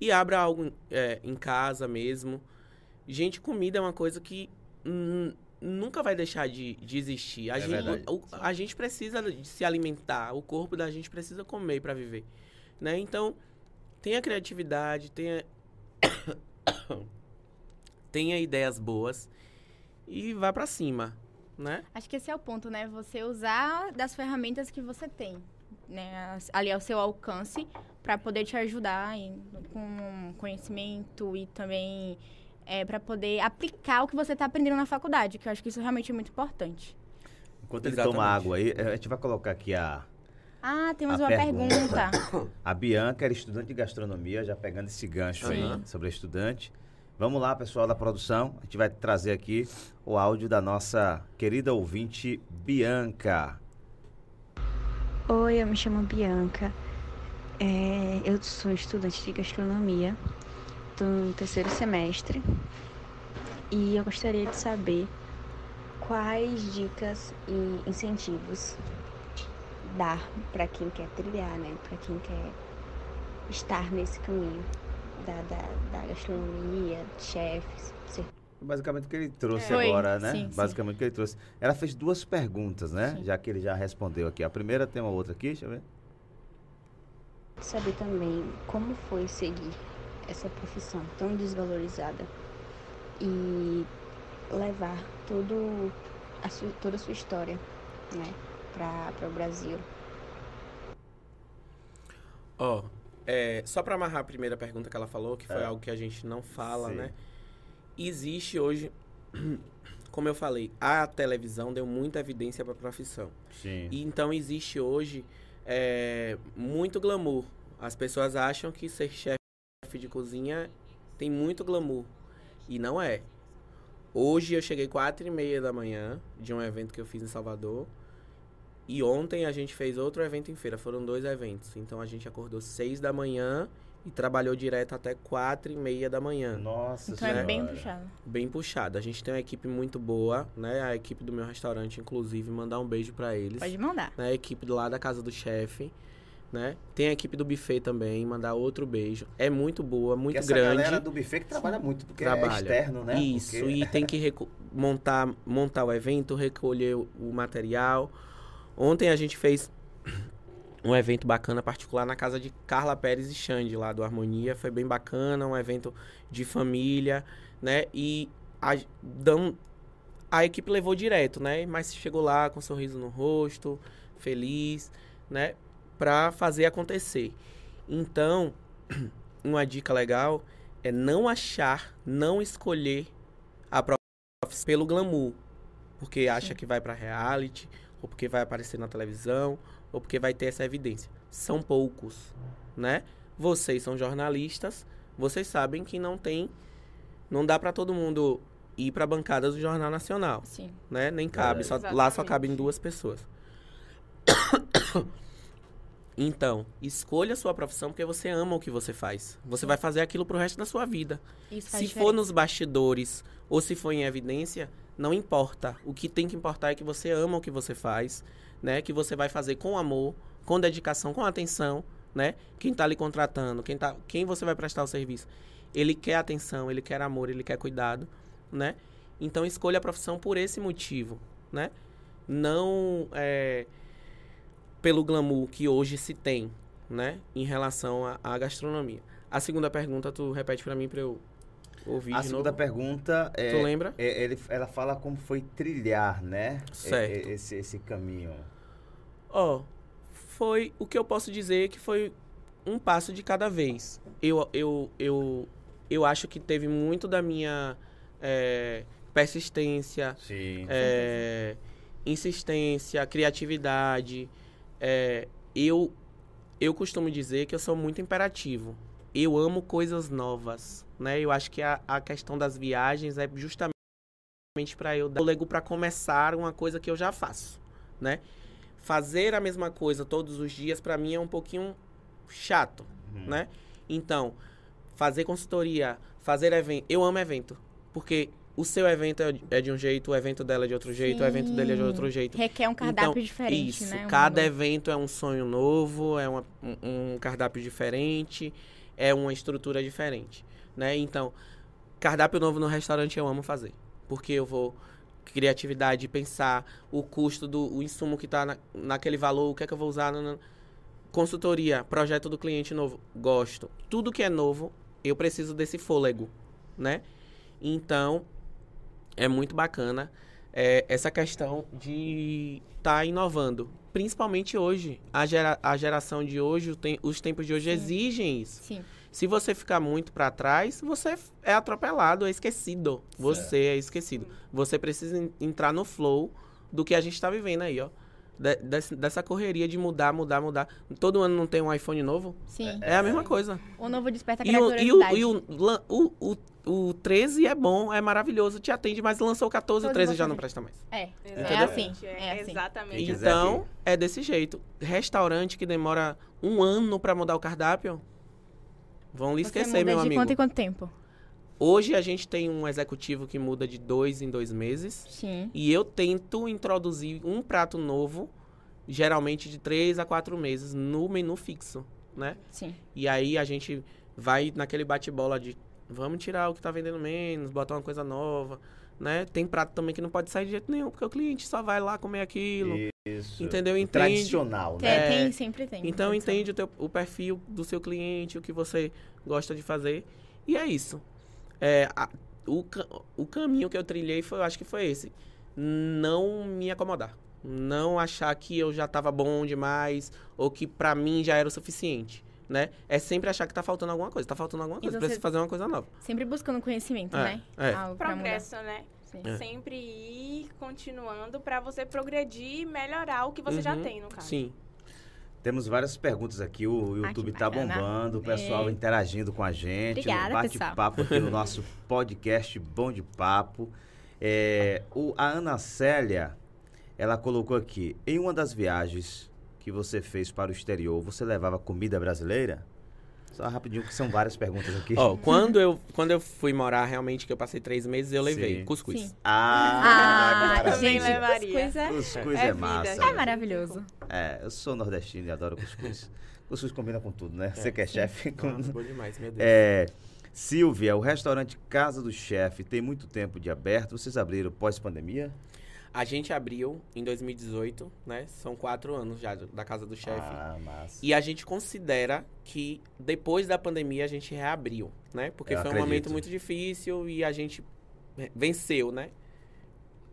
e abra algo é, em casa mesmo. Gente, comida é uma coisa que nunca vai deixar de, de existir. A, É gente, o- a gente precisa de se alimentar, o corpo da gente precisa comer para viver. Né? Então, tenha criatividade, tenha, tenha ideias boas e vá para cima. Né? Acho que esse é o ponto, né? Você usar das ferramentas que você tem, né? Ali ao seu alcance para poder te ajudar em- com conhecimento e também é, para poder aplicar o que você está aprendendo na faculdade, que eu acho que isso realmente é muito importante. Enquanto ele Exatamente. toma água aí, a gente vai colocar aqui a, Ah, temos A uma pergunta. pergunta. A Bianca era estudante de gastronomia, já pegando esse gancho aí Sim. sobre a estudante. Vamos lá, pessoal da produção. A gente vai trazer aqui o áudio da nossa querida ouvinte Bianca. Oi, eu me chamo Bianca. É, eu sou estudante de gastronomia, no terceiro semestre e eu gostaria de saber quais dicas e incentivos dar para quem quer trilhar, né? Para quem quer estar nesse caminho da, da, da gastronomia, de chefes, Basicamente o que ele trouxe É. agora, Foi, né? sim, sim. Basicamente o que ele trouxe. Ela fez duas perguntas, né? Sim. Já que ele já respondeu aqui. A primeira tem uma outra aqui, deixa eu ver. saber também como foi seguir essa profissão tão desvalorizada e levar todo a sua, toda a sua história né, para o Brasil. Ó, é, só pra amarrar a primeira pergunta que ela falou, que foi É. algo que a gente não fala, Sim. né? Existe hoje, como eu falei, a televisão deu muita evidência pra profissão. Sim. E então existe hoje é, muito glamour. As pessoas acham que ser chefe de cozinha tem muito glamour. E não é. Hoje eu cheguei quatro e meia da manhã de um evento que eu fiz em Salvador. E ontem a gente fez outro evento em feira. Foram dois eventos. Então a gente acordou seis da manhã e trabalhou direto até quatro e meia da manhã Nossa Então é bem Senhora. puxado. bem puxado. A gente tem uma equipe muito boa, né? A equipe do meu restaurante, inclusive, mandar um beijo pra eles. Pode mandar. Né? A equipe lá da casa do chefe, né? Tem a equipe do buffet também, mandar outro beijo. É muito boa, muito Porque essa grande. galera do buffet que trabalha muito, porque é Trabalha. externo, né? Isso, Porque- e tem que montar, montar o evento, recolher o material. Ontem a gente fez um evento bacana particular na casa de Carla Pérez e Xande, lá do Harmonia. Foi bem bacana, um evento de família, né? E a, dão, a equipe levou direto, né? Mas chegou lá com um sorriso no rosto, feliz, né? Pra fazer acontecer. Então, uma dica legal é não achar, não escolher a profissão pelo glamour. Porque acha que vai pra reality, ou porque vai aparecer na televisão, ou porque vai ter essa evidência. São poucos, né? Vocês são jornalistas, vocês sabem que não tem não dá pra todo mundo ir pra bancada do Jornal Nacional, Sim. né? Nem cabe, só, lá só cabem duas pessoas. Então, escolha a sua profissão porque você ama o que você faz. Você vai fazer aquilo pro resto da sua vida. Isso Se for diferença. nos bastidores ou se for em evidência, não importa. O que tem que importar é que você ama o que você faz, né? Que você vai fazer com amor, com dedicação, com atenção, né? Quem tá lhe contratando, quem, tá, quem você vai prestar o serviço, ele quer atenção, ele quer amor, ele quer cuidado, né? Então escolha a profissão por esse motivo, né? Não é, pelo glamour que hoje se tem, né? Em relação à- gastronomia. A segunda pergunta, tu repete pra mim pra eu ouvir A segunda novo. pergunta é, Tu lembra? é- ele, ela fala como foi trilhar, né? Certo. E- e- Esse, esse caminho. Ó, foi o que eu posso dizer que foi um passo de cada vez. Eu, eu, eu, eu acho que teve muito da minha é, persistência, Sim. é, insistência, criatividade. É, eu, eu costumo dizer que eu sou muito imperativo. Eu amo coisas novas, né? Eu acho que a, a questão das viagens é justamente para eu dar fôlego para começar uma coisa que eu já faço, né? Fazer a mesma coisa todos os dias para mim é um pouquinho chato, Uhum. né? Então, fazer consultoria, fazer evento, eu amo evento, porque o seu evento é de- é um jeito, o evento dela é de outro jeito, o evento dele é de outro jeito. Requer um cardápio Então, diferente, Isso, né? Um cada evento é um sonho novo, é uma- um, um cardápio diferente, é uma estrutura diferente, né? Então, cardápio novo no restaurante eu amo fazer, porque eu vou criatividade, pensar o custo do o insumo que está na, naquele valor, o que é que eu vou usar, no- consultoria, projeto do cliente novo, gosto. Tudo que é novo, eu preciso desse fôlego, né? Então, é muito bacana é, essa questão de estar inovando. Principalmente hoje. A, gera, a geração de hoje, tem- os tempos de hoje Sim. exigem isso. Sim. Se você ficar muito para trás, você é atropelado, é esquecido. Você é esquecido. Você precisa en- entrar no flow do que a gente está vivendo aí, ó. de- desse- dessa correria de mudar, mudar, mudar. Todo ano não tem um iPhone novo? Sim. É, a mesma coisa. O novo desperta E o, aquela e o, e o, lan- o, o, o 13 é bom, é maravilhoso, te atende, mas lançou o 14 e o Todos 13 vão já não presta mais. É, é assim. É, É assim. Exatamente. Então, é desse jeito. Restaurante que demora um ano pra mudar o cardápio, vão lhe Você esquecer, muda meu de amigo. quanto em quanto tempo? Hoje a gente tem um executivo que muda de dois em dois meses. Sim. E eu tento introduzir um prato novo, geralmente de três a quatro meses, no menu fixo, né? Sim. E aí a gente vai naquele bate-bola de vamos tirar o que tá vendendo menos, botar uma coisa nova, né? Tem prato também que não pode sair de jeito nenhum, porque o cliente só vai lá comer aquilo. Isso. Entendeu? Entende. Tradicional, né? tem, sempre tem. Então entende o, teu, o perfil do seu cliente, o que você gosta de fazer. E é isso. É, a- o, o caminho que eu trilhei foi, eu acho que foi esse. Não me acomodar. Não achar que eu já estava bom demais ou que pra mim já era o suficiente. Né? É sempre achar que tá faltando alguma coisa. Tá faltando alguma coisa. Então Precisa você- fazer uma coisa nova. Sempre buscando conhecimento, É, né? é. Algo. Progresso, né? Sim. É. Sempre ir continuando pra você progredir e melhorar o que você já Uhum, tem, no caso. Sim. Temos várias perguntas aqui, o Ah, YouTube que tá bombando, o pessoal É. interagindo com a gente, Obrigada, bate-papo aqui no nosso podcast Bom de Papo. É, o, a Ana Célia, ela colocou aqui, em uma das viagens que você fez para o exterior, você levava comida brasileira? Só rapidinho, que são várias perguntas aqui. Ó, quando eu, quando eu fui morar realmente, que eu passei três meses, eu levei Sim. cuscuz. Sim. Ah, Ah, também gente, levaria. cuscuz é, Cuscuz É é, vida, massa. gente. é maravilhoso. É, eu sou nordestino e adoro cuscuz. Cuscuz combina com tudo, né? Você que é chefe. com- Nossa, bom demais, meu Deus. É, Silvia, o restaurante Casa do Chefe tem muito tempo de aberto. Vocês abriram pós-pandemia? A gente abriu em 2018, né? São quatro anos já da Casa do Chefe. Ah, massa. E a gente considera que depois da pandemia a gente reabriu, né? Porque Eu foi um acredito. momento muito difícil e a gente venceu, né?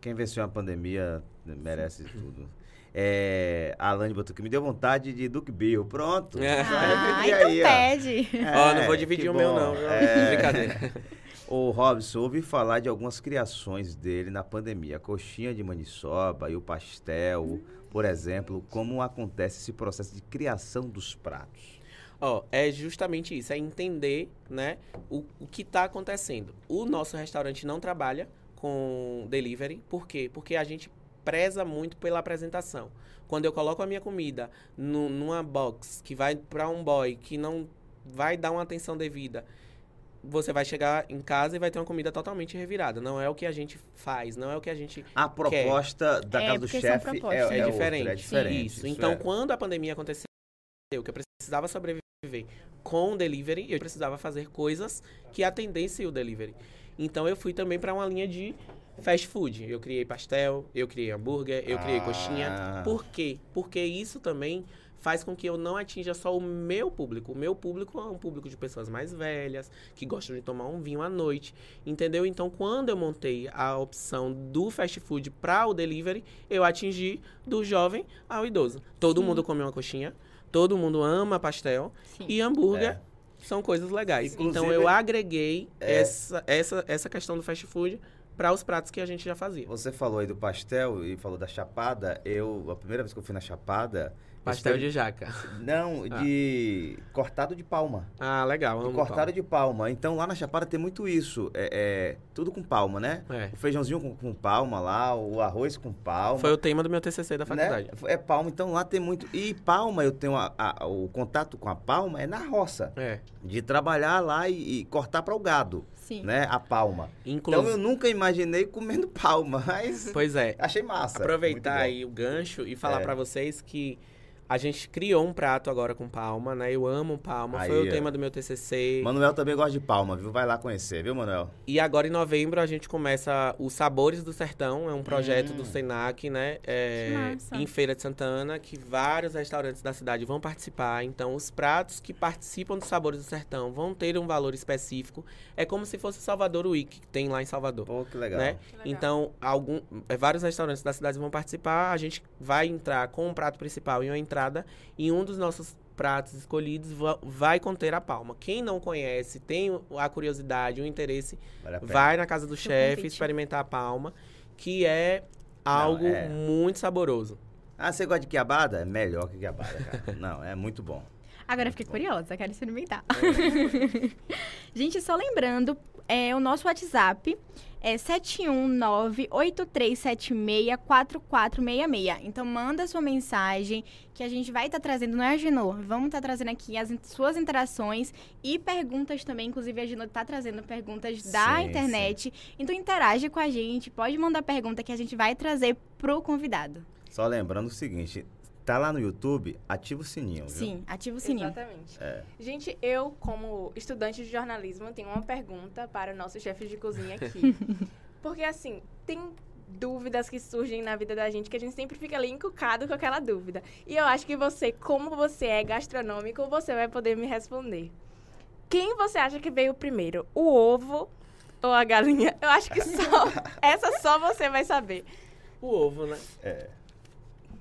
Quem venceu a pandemia merece tudo. É, a Alane botou que me deu vontade de Duke Bill. Pronto. É. Ah, então aí, ó? pede. Ó, não É, vou dividir o meu bom. não, viu? É. Brincadeira. O Robson, ouvi falar de algumas criações dele na pandemia. A coxinha de maniçoba e o pastel, por exemplo. Como acontece esse processo de criação dos pratos? Ó, é justamente isso, é entender, né, o, o que está acontecendo. O nosso restaurante não trabalha com delivery, por quê? Porque a gente preza muito pela apresentação. Quando eu coloco a minha comida nu- numa box que vai para um boy que não vai dar uma atenção devida, você vai chegar em casa e vai ter uma comida totalmente revirada. Não é o que a gente faz, não é o que a gente A proposta da É, Casa do porque são Chefe é, é, é outra, diferente. é diferente. Isso. Então, quando a pandemia aconteceu, que eu precisava sobreviver com o delivery, eu precisava fazer coisas que atendessem o delivery. Então, eu fui também para uma linha de fast food. Eu criei pastel, eu criei hambúrguer, eu criei Ah. coxinha. Por quê? Porque isso também faz com que eu não atinja só o meu público. O meu público é um público de pessoas mais velhas, que gostam de tomar um vinho à noite, entendeu? Então, quando eu montei a opção do fast food para o delivery, eu atingi do jovem ao idoso. Todo Sim. mundo come uma coxinha, todo mundo ama pastel Sim. e hambúrguer É. são coisas legais. Inclusive- então, eu agreguei É. essa, essa, essa questão do fast food para os pratos que a gente já fazia. Você falou aí do pastel e falou da chapada. Eu, a primeira vez que eu fui na chapada. Pastel de jaca. Não, Ah. de cortado de palma. Ah, legal. De cortado palma. de palma. Então lá na Chapada tem muito isso. É, é tudo com palma, né? É. O feijãozinho com, com palma lá, o arroz com palma. Foi o tema do meu TCC da né? faculdade. É palma, então lá tem muito. E palma, eu tenho a- a- o contato com a palma é na roça. É. De trabalhar lá e, e cortar para o gado, Sim. né? A palma. Inclusive. Então eu nunca imaginei comendo palma, mas Pois é. achei massa. Aproveitar aí o gancho e falar É. pra vocês que a gente criou um prato agora com palma, né? Eu amo palma. Aí, Foi o tema do meu TCC. Manuel também gosta de palma, viu? Vai lá conhecer, viu, Manuel? E agora em novembro a gente começa os Sabores do Sertão, é um projeto Hum. do Senac, né? É, Que em Feira de Santana, que vários restaurantes da cidade vão participar. Então, os pratos que participam dos Sabores do Sertão vão ter um valor específico. É como se fosse Salvador Week, que tem lá em Salvador. Pô, que legal. Né? legal. Então, algum, é, vários restaurantes da cidade vão participar. A gente vai entrar com um prato principal e uma entrada. E um dos nossos pratos escolhidos va- vai conter a palma. Quem não conhece, tem a curiosidade, o interesse, Vale vai na casa do chefe experimentar a palma, que é algo é. muito saboroso. Ah, você gosta de quiabada? É melhor que quiabada, cara. Não, é muito bom. Agora eu fiquei curiosa, quero experimentar. Gente, só lembrando, é, o nosso WhatsApp é 719-8376-4466. Então, manda sua mensagem que a gente vai estar trazendo, não é, Agenor? Vamos estar trazendo aqui as suas interações e perguntas também. Inclusive, a Agenor está trazendo perguntas da Sim, internet. Então, interage com a gente, pode mandar pergunta que a gente vai trazer pro convidado. Só lembrando o seguinte, tá lá no YouTube, ativa o sininho, viu? Sim, ativa o sininho. Exatamente. É. Gente, eu, como estudante de jornalismo, tenho uma pergunta para o nosso chefe de cozinha aqui. Porque, assim, tem dúvidas que surgem na vida da gente que a gente sempre fica ali encucado com aquela dúvida. E eu acho que você, como você é gastronômico, você vai poder me responder. Quem você acha que veio primeiro? O ovo ou a galinha? Eu acho que só. essa só você vai saber. O ovo, né? É.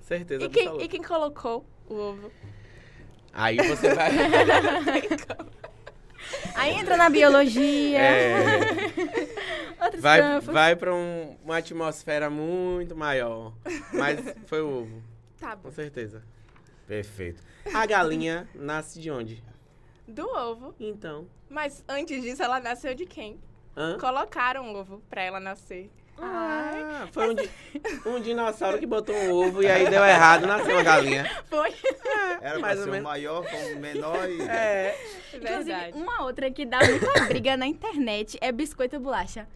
Certeza E quem, absoluta. e quem colocou o ovo? Aí você vai... Aí entra na biologia, É, outros vai campos. vai pra um- uma atmosfera muito maior. Mas foi o ovo, Tá bom. com certeza. Perfeito. A galinha nasce de onde? Do ovo. Então. Mas antes disso, ela nasceu de quem? Hã? Colocaram um ovo pra ela nascer. Ah, foi um, di- um dinossauro que botou um ovo e aí deu errado, nasceu uma galinha. Foi. Era Mais ou menos. maior, foi o menor e... É. Inclusive, Verdade. uma outra que dá muita briga na internet é biscoito e bolacha.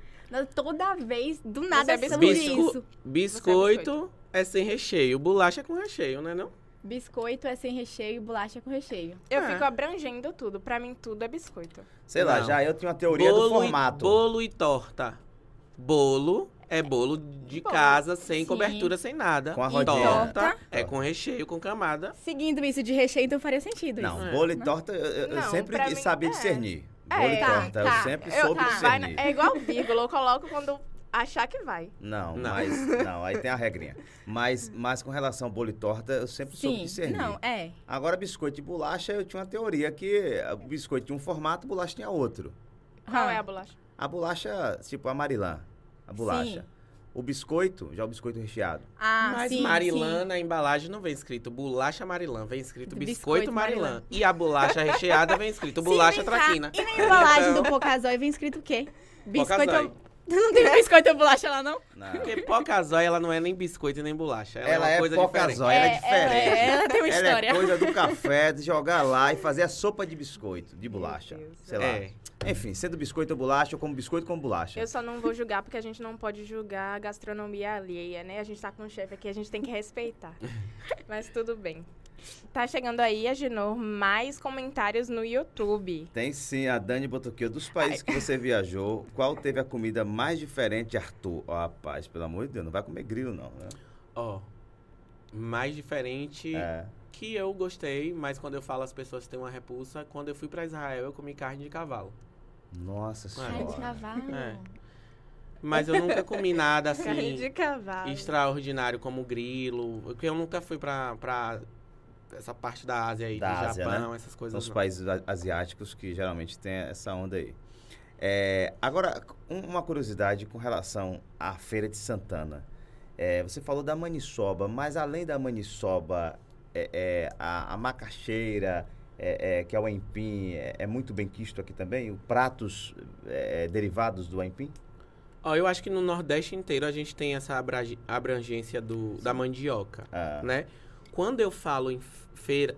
Toda vez, do nada, Você é sobre bisco- isso. Biscoito é sem recheio, bolacha é com recheio, né não? Biscoito é sem recheio e bolacha com recheio. Eu É. fico abrangendo tudo. Pra mim, tudo é biscoito. Sei lá, Não. já eu tinha uma teoria do e, formato. bolo e torta. Bolo é bolo de Bolo. casa, sem Sim. cobertura, sem nada. Com a rodinha. torta Torta. é com recheio, com camada. Seguindo isso de recheio, então faria sentido Não, isso. É. bolo e torta eu, eu Não, sempre sabia é. discernir. É, Bolo e tá, torta, tá. eu sempre Eu- soube tá, vai discernir. é igual vírgula. Eu coloco quando achar que vai. Não, Não. mas não, aí tem a regrinha. Mas, mas com relação ao bolo e torta, eu sempre soube Sim, discernir. não, é. Agora, biscoito e bolacha, eu tinha uma teoria que o biscoito tinha um formato, bolacha tinha outro. Qual Ah. é a bolacha? A bolacha, tipo a Marilã, a bolacha. Sim. O biscoito, já o biscoito recheado. Ah, Mas sim, Marilã sim. na embalagem não vem escrito bolacha Marilã, vem escrito biscoito, biscoito Marilã. Marilã. E a bolacha recheada vem escrito Sim, bolacha cá. traquina. E na embalagem Então- do Pocazói vem escrito o quê? Biscoito. Pocazói. Não tem biscoito ou bolacha lá, não? Não. Porque pocazóia, ela não é nem biscoito e nem bolacha. Ela, Ela é é uma coisa diferente. pocazóia, ela é ela, diferente. é- ela tem uma Ela história. é coisa do café, de jogar lá e fazer a sopa de biscoito, de bolacha. Sei lá. É. Enfim, sendo biscoito ou bolacha, eu como biscoito com bolacha. Eu só não vou julgar porque a gente não pode julgar a gastronomia alheia, né? A gente tá com um chefe aqui, a gente tem que respeitar. Mas tudo bem. Tá chegando aí, Agenor, mais comentários no YouTube. Tem sim, a Dani ó, Dos países que você viajou, qual teve a comida mais diferente, Arthur? Ó, rapaz, pelo amor de Deus, não vai comer grilo, não. Né? Ó, mais diferente É. que eu gostei, mas quando eu falo as pessoas têm uma repulsa, quando eu fui pra Israel eu comi carne de cavalo. Nossa Carne de senhora. cavalo. É. Mas eu nunca comi nada Carne de assim cavalo. extraordinário como grilo, porque eu nunca fui pra, pra essa parte da Ásia aí, Da do Ásia, Japão, essas São coisas. os países asiáticos que geralmente tem essa onda aí. É, agora, um- uma curiosidade com relação à Feira de Santana. É, você falou da maniçoba, mas além da maniçoba, é, é, a, a macaxeira, é, é, que é o aipim, é, é muito bem quisto aqui também? O pratos é, derivados do aipim? Ó, eu acho que no Nordeste inteiro a gente tem essa abra- abrangência do, da mandioca, Ah, né? Quando eu falo em feira,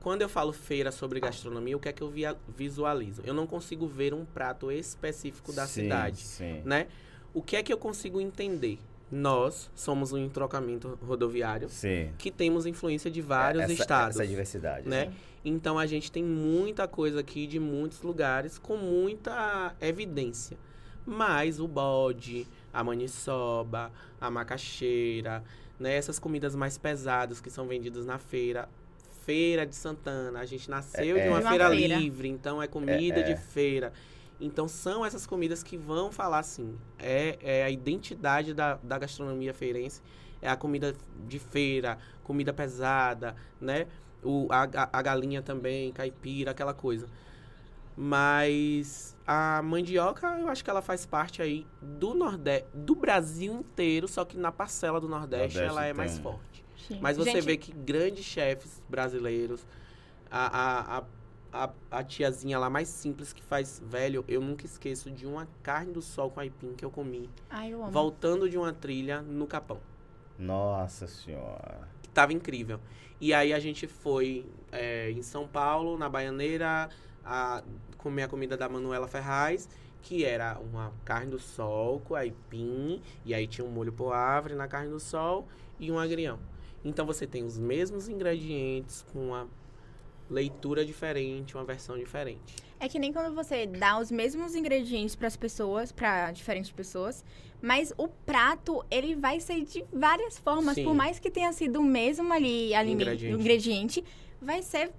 quando eu falo feira sobre gastronomia, o que é que eu via- visualizo? Eu não consigo ver um prato específico da sim, cidade, Sim. né? O que é que eu consigo entender? Nós somos um entrocamento rodoviário Sim. que temos influência de vários essa, estados. Essa diversidade. né? Então a gente tem muita coisa aqui de muitos lugares com muita evidência. Mas o bode, a maniçoba, a macaxeira, né? Essas comidas mais pesadas que são vendidas na feira. Feira de Santana, a gente nasceu É, de uma é. feira Uma feira. livre, então é comida É, de é. feira. Então são essas comidas que vão falar assim. É, é a identidade da, da gastronomia feirense. É a comida de feira, comida pesada, né? O, a, a galinha também, caipira, aquela coisa. Mas a mandioca, eu acho que ela faz parte aí do Nordeste, do Brasil inteiro, só que na parcela do Nordeste, Nordeste ela é tem mais forte. Mas você Gente- vê que grandes chefes brasileiros, a, a, a, a, a tiazinha lá mais simples que faz, velho, eu nunca esqueço de uma carne do sol com aipim que eu comi, Ai, eu amo. voltando de uma trilha no Capão. Nossa senhora. que tava incrível. E aí a gente foi é, em São Paulo, na Baianeira, a, comer a comida da Manuela Ferraz, que era uma carne do sol com aipim, e aí tinha um molho poavre na carne do sol e um agrião. Então você tem os mesmos ingredientes com uma leitura diferente, uma versão diferente. É que nem quando você dá os mesmos ingredientes para as pessoas, para diferentes pessoas, mas o prato ele vai ser de várias formas, Sim. por mais que tenha sido o mesmo ali alimento, Ingrediente. ingrediente, vai ser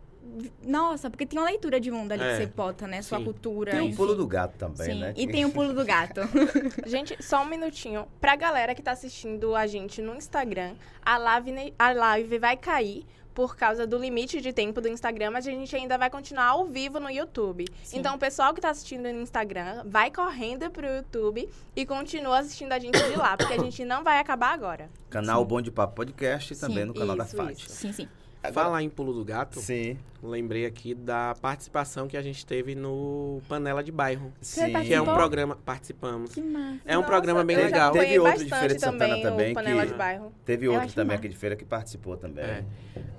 nossa, porque tem uma leitura de mundo ali É, que você bota, né? Sua sim. cultura. Tem o enfim. pulo do gato também, Sim, né? e tem o pulo do gato. Gente, só um minutinho. Pra galera que tá assistindo a gente no Instagram, a live, a live vai cair por causa do limite de tempo do Instagram, mas a gente ainda vai continuar ao vivo no YouTube. Sim. Então, o pessoal que tá assistindo no Instagram, vai correndo pro YouTube e continua assistindo a gente de lá, porque a gente não vai acabar agora. Canal Bom de Papo Podcast e também Sim, no canal da isso, Fátima. isso. sim, sim. Falar em pulo do gato, Sim, lembrei aqui da participação que a gente teve no Panela de Bairro, sim. que é um programa... Participamos. Que massa. É um Nossa, programa bem legal. teve outro de Feira de Santana também, também Panela que- de Bairro. Teve Eu outro também massa. aqui de feira que participou também. É.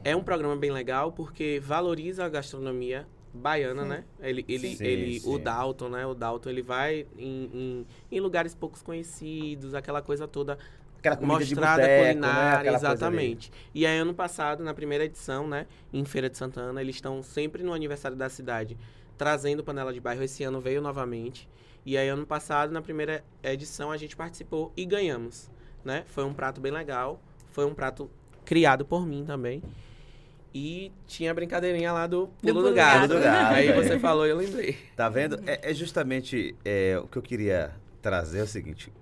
É um programa bem legal porque valoriza a gastronomia baiana, né? Ele, ele, Sim, ele sim. o Dalton, né? O Dalton, ele vai em, em, em lugares poucos conhecidos, aquela coisa toda Aquela comida de mostrada boteco, né? culinária, ali. exatamente. E aí ano passado, na primeira edição, né, em Feira de Santana, eles estão sempre no aniversário da cidade, trazendo panela de bairro. Esse ano veio novamente. E aí ano passado, na primeira edição, a gente participou e ganhamos, né? Foi um prato bem legal, foi um prato criado por mim também. E tinha a brincadeirinha lá do pulo do, do gato. gato, aí é. você falou e eu lembrei. Tá vendo? É, é justamente é, o que eu queria trazer é o seguinte.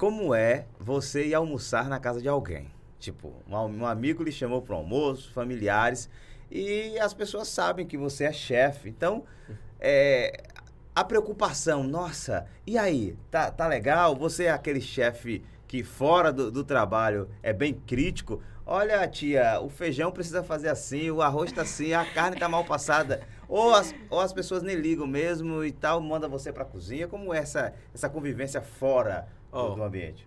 Como é você ir almoçar na casa de alguém? Tipo, um, am- amigo lhe chamou para almoço, familiares, e as pessoas sabem que você é chefe. Então, é, a preocupação, nossa, e aí? Tá, tá legal? Você é aquele chefe que fora do, do trabalho é bem crítico? Olha, tia, o feijão precisa fazer assim, o arroz tá assim, a carne tá mal passada. Ou as, ou as pessoas nem ligam mesmo e tal, manda você pra cozinha. Como é essa, essa convivência fora Ó, do ambiente?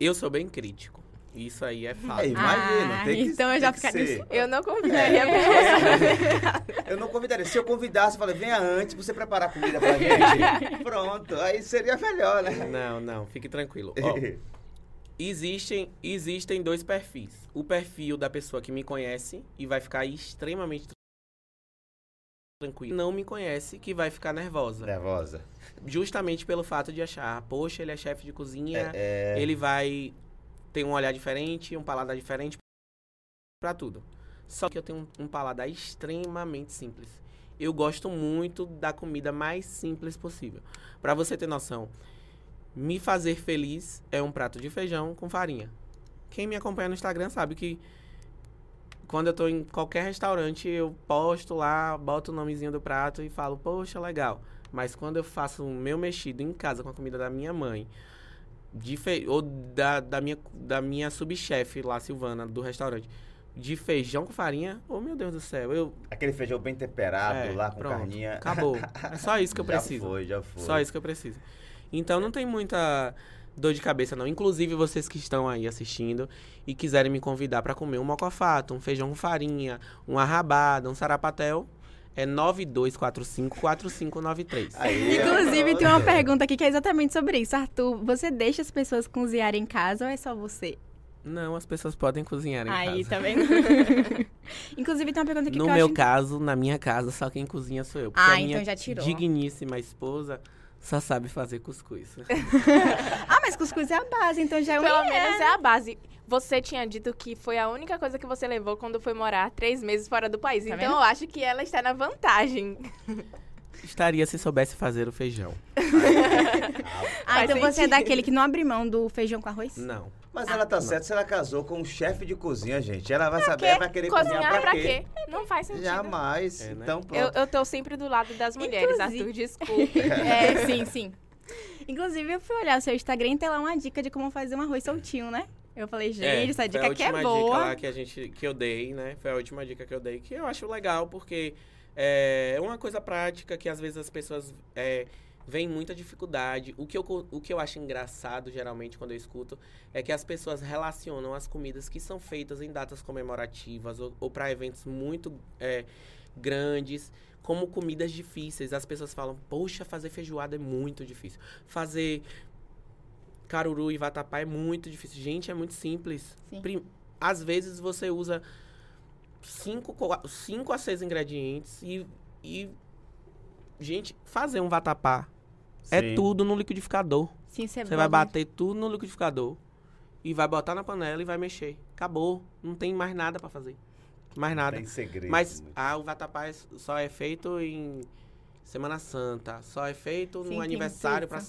Eu sou bem crítico. Isso aí é fato. É, imagina, Ah, tem que, então eu já ficaria ser. Eu não convidaria pra você. Eu não convidaria. Se eu convidasse, eu falei, venha antes pra você preparar comida pra gente. Pronto, aí seria melhor, né? Não, não, fique tranquilo. Ó, existem, existem dois perfis. O perfil da pessoa que me conhece e vai ficar extremamente tranquilo. Não me conhece que vai ficar nervosa. Nervosa. Justamente pelo fato de achar, poxa, ele é chefe de cozinha, É, é, ele vai ter um olhar diferente, um paladar diferente pra tudo. Só que eu tenho um, um paladar extremamente simples. Eu gosto muito da comida mais simples possível. Pra você ter noção, me fazer feliz é um prato de feijão com farinha. Quem me acompanha no Instagram sabe que quando eu tô em qualquer restaurante, eu posto lá, boto o nomezinho do prato e falo, poxa, legal. Mas quando eu faço o meu mexido em casa com a comida da minha mãe, de fe... ou da, da minha, da minha subchefe lá, Silvana, do restaurante, de feijão com farinha, oh meu Deus do céu, eu... Aquele feijão bem temperado É, lá com pronto, carninha. Acabou. É só isso que eu já preciso. foi, já foi. Só isso que eu preciso. Então não tem muita dor de cabeça não. Inclusive vocês que estão aí assistindo e quiserem me convidar para comer um mocofato, um feijão com farinha, uma rabada, um sarapatel, é 92454593. Aí, Inclusive, tem uma pergunta aqui que é exatamente sobre isso. Arthur, você deixa as pessoas cozinharem em casa ou é só você? Não, as pessoas podem cozinhar em Aí, casa. tá vendo? Inclusive, tem uma pergunta aqui No que eu meu acho... caso, na minha casa, só quem cozinha sou eu. Porque Ah, a minha então já tirou. digníssima esposa só sabe fazer cuscuz. Ah, mas cuscuz é a base, então já é Pelo uma... menos é a base. Você tinha dito que foi a única coisa que você levou quando foi morar três meses fora do país. Tá então vendo? eu acho que ela está na vantagem. Estaria se soubesse fazer o feijão. Ah, então você é daquele que não abre mão do feijão com arroz? Não. Mas ela tá certa se ela casou com um chefe de cozinha, gente. Ela vai saber, ela vai querer cozinhar, Cozinhar pra, pra quê? quê? Não faz sentido. Jamais. É, né? Então, pronto. Eu, eu tô sempre do lado das mulheres, Inclusive- Arthur, desculpe. É, sim, sim. Inclusive, eu fui olhar o seu Instagram e tem lá uma dica de como fazer um arroz soltinho, né? Eu falei, gente, essa dica foi a aqui é última dica boa. lá que, a gente, que eu dei, né? Foi a última dica que eu dei, que eu acho legal, porque é uma coisa prática que às vezes as pessoas é, veem muita dificuldade. O que, eu, o que eu acho engraçado, geralmente, quando eu escuto, é que as pessoas relacionam as comidas que são feitas em datas comemorativas ou, ou para eventos muito é, grandes como comidas difíceis. As pessoas falam, poxa, fazer feijoada é muito difícil. Fazer caruru e vatapá é muito difícil. Gente, é muito simples. Sim. Prim- Às vezes você usa cinco, co- cinco a seis ingredientes e, e... Gente, fazer um vatapá é Sim. tudo no liquidificador. Sim, você, Você vai bater tudo no liquidificador e vai botar na panela e vai mexer. Acabou. Não tem mais nada pra fazer. Mais nada. Tem segredo. Mas ah, o vatapá é- só é feito em Semana Santa. Só é feito Sim, no aniversário para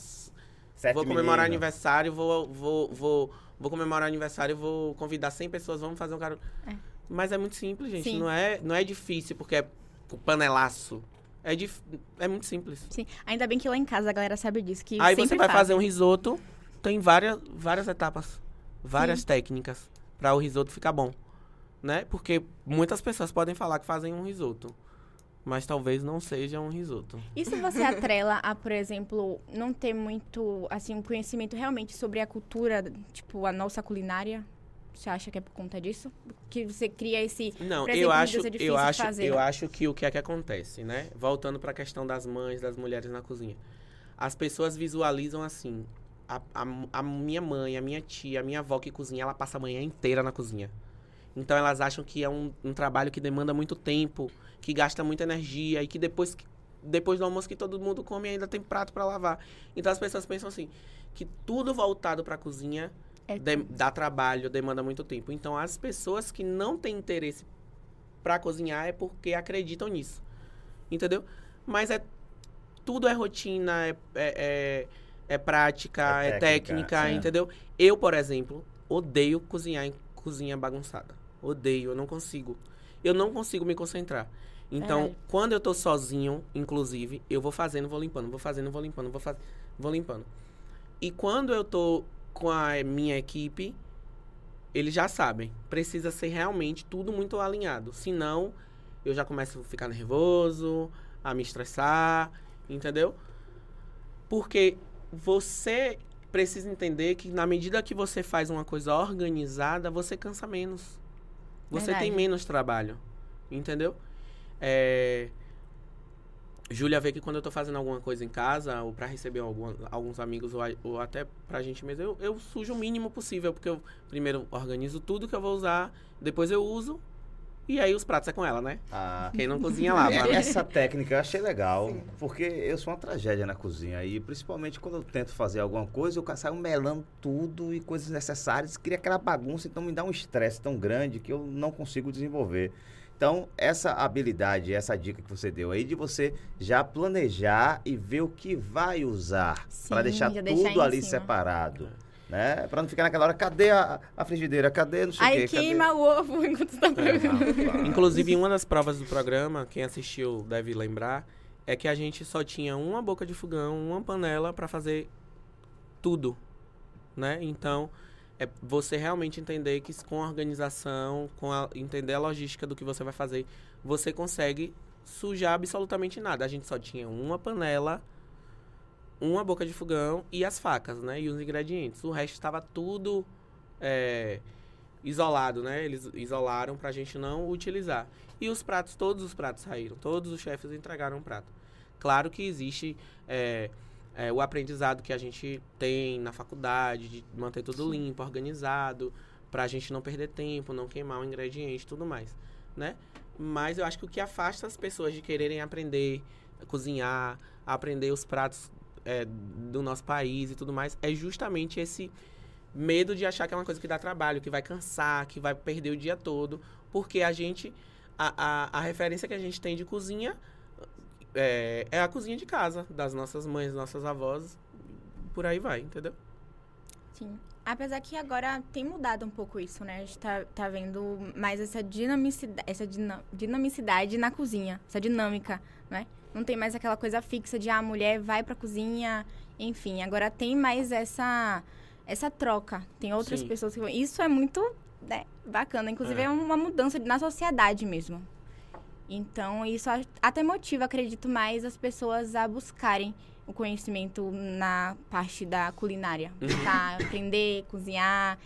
Sete Vou comemorar aniversário, vou, vou, vou, vou comemorar aniversário, vou convidar 100 pessoas, vamos fazer um cara. É. Mas é muito simples, gente. Sim. Não é, não é difícil porque é o panelaço. É, dif... é muito simples. Sim, ainda bem que lá em casa a galera sabe disso. Que Aí você sempre vai fazer um risoto, tem várias, várias etapas, várias técnicas para o risoto ficar bom, né? Porque muitas pessoas podem falar que fazem um risoto, mas talvez não seja um risoto. E se você atrela a, por exemplo, não ter muito, assim, um conhecimento realmente sobre a cultura, tipo, a nossa culinária? Você acha que é por conta disso? Que você cria esse... Não, eu acho, é eu acho, eu acho que o que é que acontece, né? Voltando para a questão das mães, das mulheres na cozinha. As pessoas visualizam assim, a, a, a minha mãe, a minha tia, a minha avó que cozinha, ela passa a manhã inteira na cozinha. Então elas acham que é um, um trabalho que demanda muito tempo, que gasta muita energia e que depois, depois do almoço que todo mundo come ainda tem prato para lavar. Então as pessoas pensam assim, que tudo voltado para a cozinha É de- dá trabalho, demanda muito tempo. Então, as pessoas que não têm interesse para cozinhar é porque acreditam nisso. Entendeu? Mas é tudo é rotina, é, é, é, é prática, É é técnica, técnica, sim. entendeu? Eu, por exemplo, odeio cozinhar em cozinha bagunçada. Odeio, eu não consigo. Eu não consigo me concentrar. Então, Verdade. quando eu tô sozinho, inclusive, eu vou fazendo, vou limpando, vou fazendo, vou limpando, vou fazendo, vou limpando. E quando eu tô com a minha equipe, eles já sabem. Precisa ser realmente tudo muito alinhado. Senão, eu já começo a ficar nervoso, a me estressar, entendeu? Porque você precisa entender que na medida que você faz uma coisa organizada, você cansa menos. Você tem Verdade. menos trabalho, entendeu? É... Júlia vê que quando eu tô fazendo alguma coisa em casa, ou pra receber alguma- alguns amigos, ou, ou até pra gente mesmo, eu, eu sujo o mínimo possível, porque eu primeiro organizo tudo que eu vou usar, depois eu uso, e aí os pratos é com ela, né? Ah, Quem não cozinha lava. É, né? Essa técnica eu achei legal, porque eu sou uma tragédia na cozinha e principalmente quando eu tento fazer alguma coisa, eu saio melando tudo e coisas necessárias, cria aquela bagunça, então me dá um estresse tão grande que eu não consigo desenvolver. Então, essa habilidade, essa dica que você deu aí de você já planejar e ver o que vai usar para deixar tudo deixar ali cima. separado, né? Para não ficar naquela hora, cadê a, a frigideira? Cadê não sei o Aí quê? Cadê? queima o ovo enquanto você tá preparando. Inclusive, em uma das provas do programa, quem assistiu deve lembrar, é que a gente só tinha uma boca de fogão, uma panela para fazer tudo, né? Então, é você realmente entender que com a organização, com a, entender a logística do que você vai fazer, você consegue sujar absolutamente nada. A gente só tinha uma panela, uma boca de fogão e as facas, né? E os ingredientes. O resto estava tudo é, isolado, né? Eles isolaram pra gente não utilizar. E os pratos, todos os pratos saíram. Todos os chefes entregaram um prato. Claro que existe é, é, o aprendizado que a gente tem na faculdade, de manter tudo limpo, organizado, pra gente não perder tempo, não queimar o ingrediente e tudo mais, né? Mas eu acho que o que afasta as pessoas de quererem aprender a cozinhar, a aprender os pratos é, do nosso país e tudo mais, é justamente esse medo de achar que é uma coisa que dá trabalho, que vai cansar, que vai perder o dia todo, porque a gente, a, a, a referência que a gente tem de cozinha é, é a cozinha de casa, das nossas mães, nossas avós, por aí vai, entendeu? Sim. Apesar que agora tem mudado um pouco isso, né? A gente tá, tá vendo mais essa dinamicidade, essa dina- dinamicidade na cozinha, essa dinâmica, né? Não tem mais aquela coisa fixa de ah, a mulher vai pra cozinha, enfim. Agora tem mais essa essa troca. Tem outras Sim. pessoas que vão. Isso é muito né, bacana. Inclusive, é. É. uma mudança na sociedade mesmo. Então, isso até motiva, acredito, mais as pessoas a buscarem o conhecimento na parte da culinária. Tá? Aprender, cozinhar.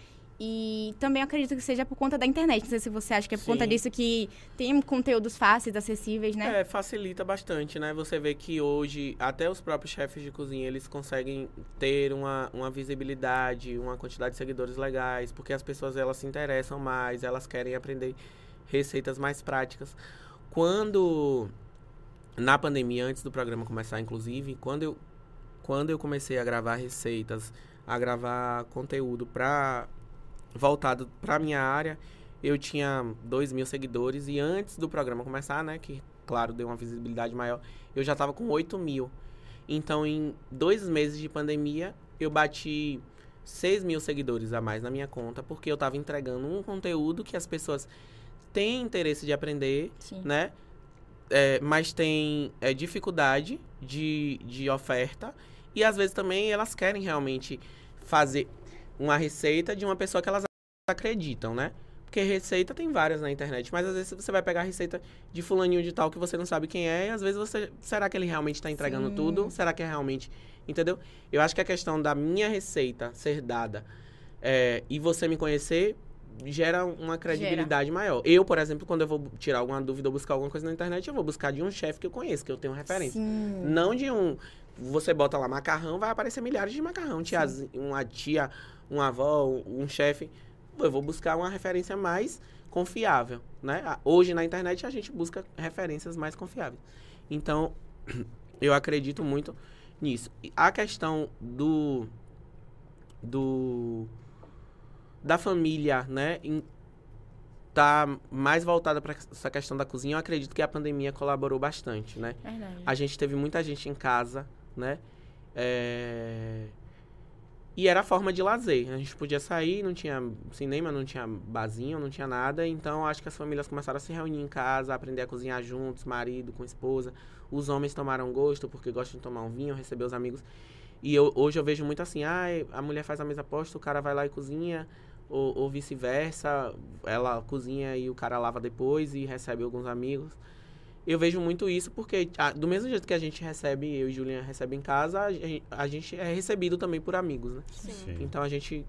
E também acredito que seja por conta da internet. Não sei se você acha que é por conta Sim. disso que tem conteúdos fáceis, acessíveis, né? É, facilita bastante, né? Você vê que hoje até os próprios chefes de cozinha, eles conseguem ter uma, uma visibilidade, uma quantidade de seguidores legais, porque as pessoas elas se interessam mais, elas querem aprender receitas mais práticas. Quando na pandemia, antes do programa começar, inclusive, quando eu quando eu comecei a gravar receitas, a gravar conteúdo para voltado para minha área, eu tinha 2 mil seguidores e antes do programa começar, né, que claro deu uma visibilidade maior, eu já tava com 8 mil. Então, em dois meses de pandemia, eu bati 6 mil seguidores a mais na minha conta, porque eu tava entregando um conteúdo que as pessoas têm interesse de aprender, Sim. né? É, mas tem é, dificuldade de, de oferta e às vezes também elas querem realmente fazer uma receita de uma pessoa que elas acreditam, né? Porque receita tem várias na internet, mas às vezes você vai pegar a receita de fulaninho de tal que você não sabe quem é, e às vezes você. Será que ele realmente está entregando Sim. tudo? Será que é realmente. Entendeu? Eu acho que a questão da minha receita ser dada é, e você me conhecer gera uma credibilidade maior. Eu, por exemplo, quando eu vou tirar alguma dúvida ou buscar alguma coisa na internet, eu vou buscar de um chefe que eu conheço, que eu tenho referência. Sim. Não de um. Você bota lá macarrão, vai aparecer milhares de macarrão. Tiazi- uma tia, uma avó, um, um chefe. Eu vou buscar uma referência mais confiável, né? Hoje na internet a gente busca referências mais confiáveis. Então, eu acredito muito nisso. A questão do do da família, né, em, tá mais voltada para essa questão da cozinha. Eu acredito que a pandemia colaborou bastante, né? Verdade. A gente teve muita gente em casa, né? É, E era a forma de lazer. A gente podia sair, não tinha cinema, não tinha barzinho, não tinha nada. Então, acho que as famílias começaram a se reunir em casa, aprender a cozinhar juntos, marido com esposa. Os homens tomaram gosto, porque gostam de tomar um vinho, receber os amigos. E eu- hoje eu vejo muito assim, ah, a mulher faz a mesa posta, o cara vai lá e cozinha, ou, ou vice-versa, ela cozinha e o cara lava depois e recebe alguns amigos. Eu vejo muito isso porque, ah, do mesmo jeito que a gente recebe, eu e Juliana recebe em casa, a gen- a gente é recebido também por amigos, né? Sim. Então a gente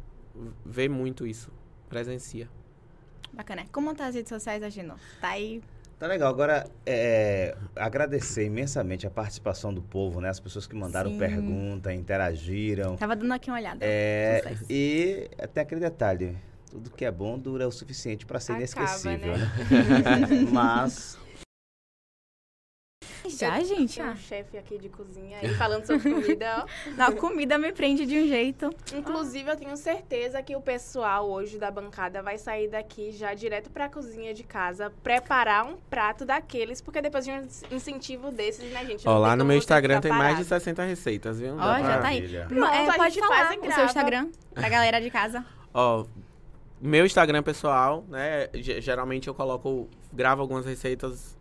vê muito isso, presencia. Bacana. Como tá as redes sociais da Geno? Tá aí. Tá legal. Agora, é, agradecer imensamente a participação do povo, né? As pessoas que mandaram Sim. pergunta, interagiram. Tava dando aqui uma olhada. É, e até aquele detalhe, tudo que é bom dura o suficiente para ser Acaba, inesquecível, né? né? Mas Já, gente? Tem um chefe aqui de cozinha aí falando sobre comida, ó. não, a comida me prende de um jeito. Inclusive, eu tenho certeza que o pessoal hoje da bancada vai sair daqui já direto pra cozinha de casa, preparar um prato daqueles, porque depois de um incentivo desses, né, gente? Ó, lá no meu Instagram tem mais de parado. 60 receitas, viu? Ó, já tá aí. Pronto, é, a pode falar o seu Instagram pra galera de casa. Ó, meu Instagram pessoal, né? ge- Geralmente eu coloco, gravo algumas receitas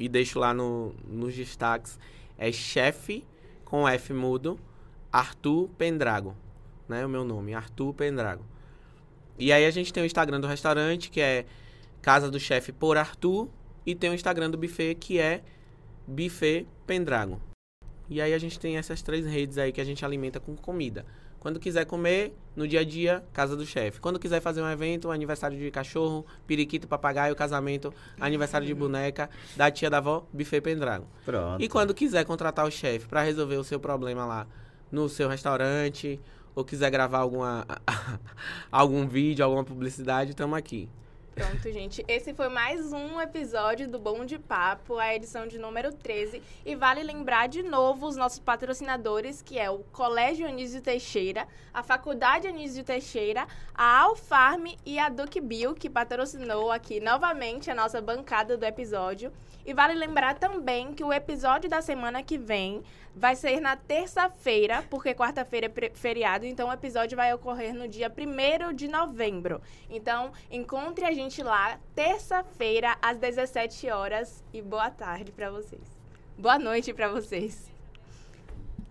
e deixo lá no, nos destaques. É chefe com F mudo, Arthur Pendrago, né? O meu nome, Arthur Pendrago. E aí a gente tem o Instagram do restaurante, que é Casa do Chefe por Arthur, e tem o Instagram do buffet, que é Buffet Pendrago. E aí a gente tem essas três redes aí que a gente alimenta com comida. Quando quiser comer, no dia a dia, casa do chefe. Quando quiser fazer um evento, aniversário de cachorro, periquito, papagaio, casamento, aniversário de boneca, da tia da avó, buffet Pendrago. pronto. E quando quiser contratar o chefe para resolver o seu problema lá no seu restaurante, ou quiser gravar alguma, algum vídeo, alguma publicidade, estamos aqui. Pronto, gente. Esse foi mais um episódio do Bom de Papo, a edição de número 13. E vale lembrar de novo os nossos patrocinadores, que é o Colégio Anísio Teixeira, a Faculdade Anísio Teixeira, a Alfarm e a Duke Bill, que patrocinou aqui novamente a nossa bancada do episódio. E vale lembrar também que o episódio da semana que vem vai ser na terça-feira, porque quarta-feira é feriado, então o episódio vai ocorrer no dia 1 de novembro. Então, encontre a gente lá terça-feira às 17 horas e boa tarde pra vocês. Boa noite pra vocês.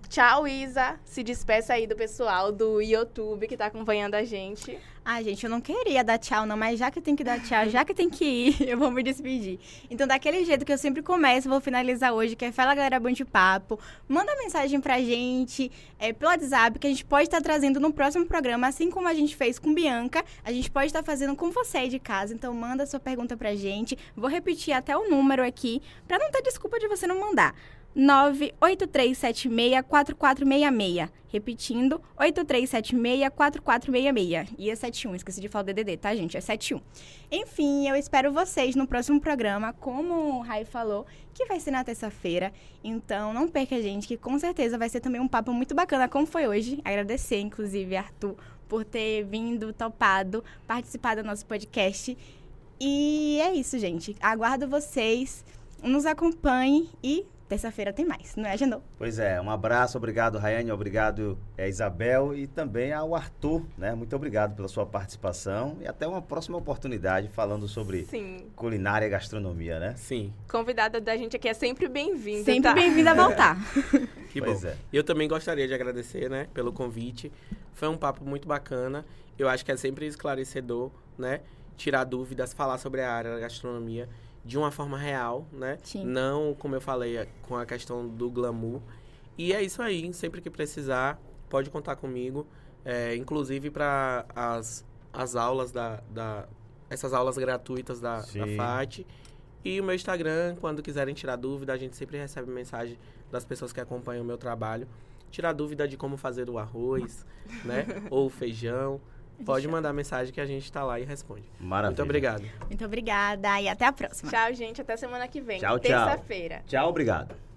Tchau, Isa. Se despeça aí do pessoal do YouTube que tá acompanhando a gente. Ah, gente, eu não queria dar tchau, não, mas já que tem que dar tchau, já que tem que ir, eu vou me despedir. Então, daquele jeito que eu sempre começo, vou finalizar hoje, que é Fala Galera Bom de Papo. Manda mensagem pra gente é, pelo WhatsApp, que a gente pode estar trazendo no próximo programa, assim como a gente fez com Bianca, a gente pode estar fazendo com você aí de casa. Então, manda sua pergunta pra gente. Vou repetir até o número aqui, pra não ter desculpa de você não mandar. 983764466. Repetindo, 83764466. E é 71, esqueci de falar o DDD, tá, gente? É 71. Enfim, eu espero vocês no próximo programa, como o Rai falou, que vai ser na terça-feira. Então, não perca a gente, que com certeza vai ser também um papo muito bacana, como foi hoje. Agradecer, inclusive, Arthur, por ter vindo, topado, participar do nosso podcast. E é isso, gente. Aguardo vocês. Nos acompanhem e terça-feira tem mais, não é, Genô? Pois é, um abraço, obrigado, Rayane, obrigado, é, Isabel, e também ao Arthur, né? Muito obrigado pela sua participação e até uma próxima oportunidade falando sobre Sim. culinária e gastronomia, né? Sim. Convidada da gente aqui é sempre bem-vinda. Sempre tá? bem-vinda a voltar. Que Pois bom. é. Eu também gostaria de agradecer, né, pelo convite. Foi um papo muito bacana. Eu acho que é sempre esclarecedor, né? Tirar dúvidas, falar sobre a área da gastronomia de uma forma real, né? Sim. Não, como eu falei, é, com a questão do glamour. E é isso aí. Sempre que precisar, pode contar comigo. É, inclusive para as, as aulas da, da... Essas aulas gratuitas da, da. FAT. E o meu Instagram, quando quiserem tirar dúvida, a gente sempre recebe mensagem das pessoas que acompanham o meu trabalho. Tirar dúvida de como fazer o arroz, né? Ou o feijão. Pode mandar mensagem que a gente tá lá e responde. Maravilha. Muito obrigado. Muito obrigada e até a próxima. Tchau, gente. Até semana que vem. Tchau, tchau. Terça-feira. Tchau, obrigado.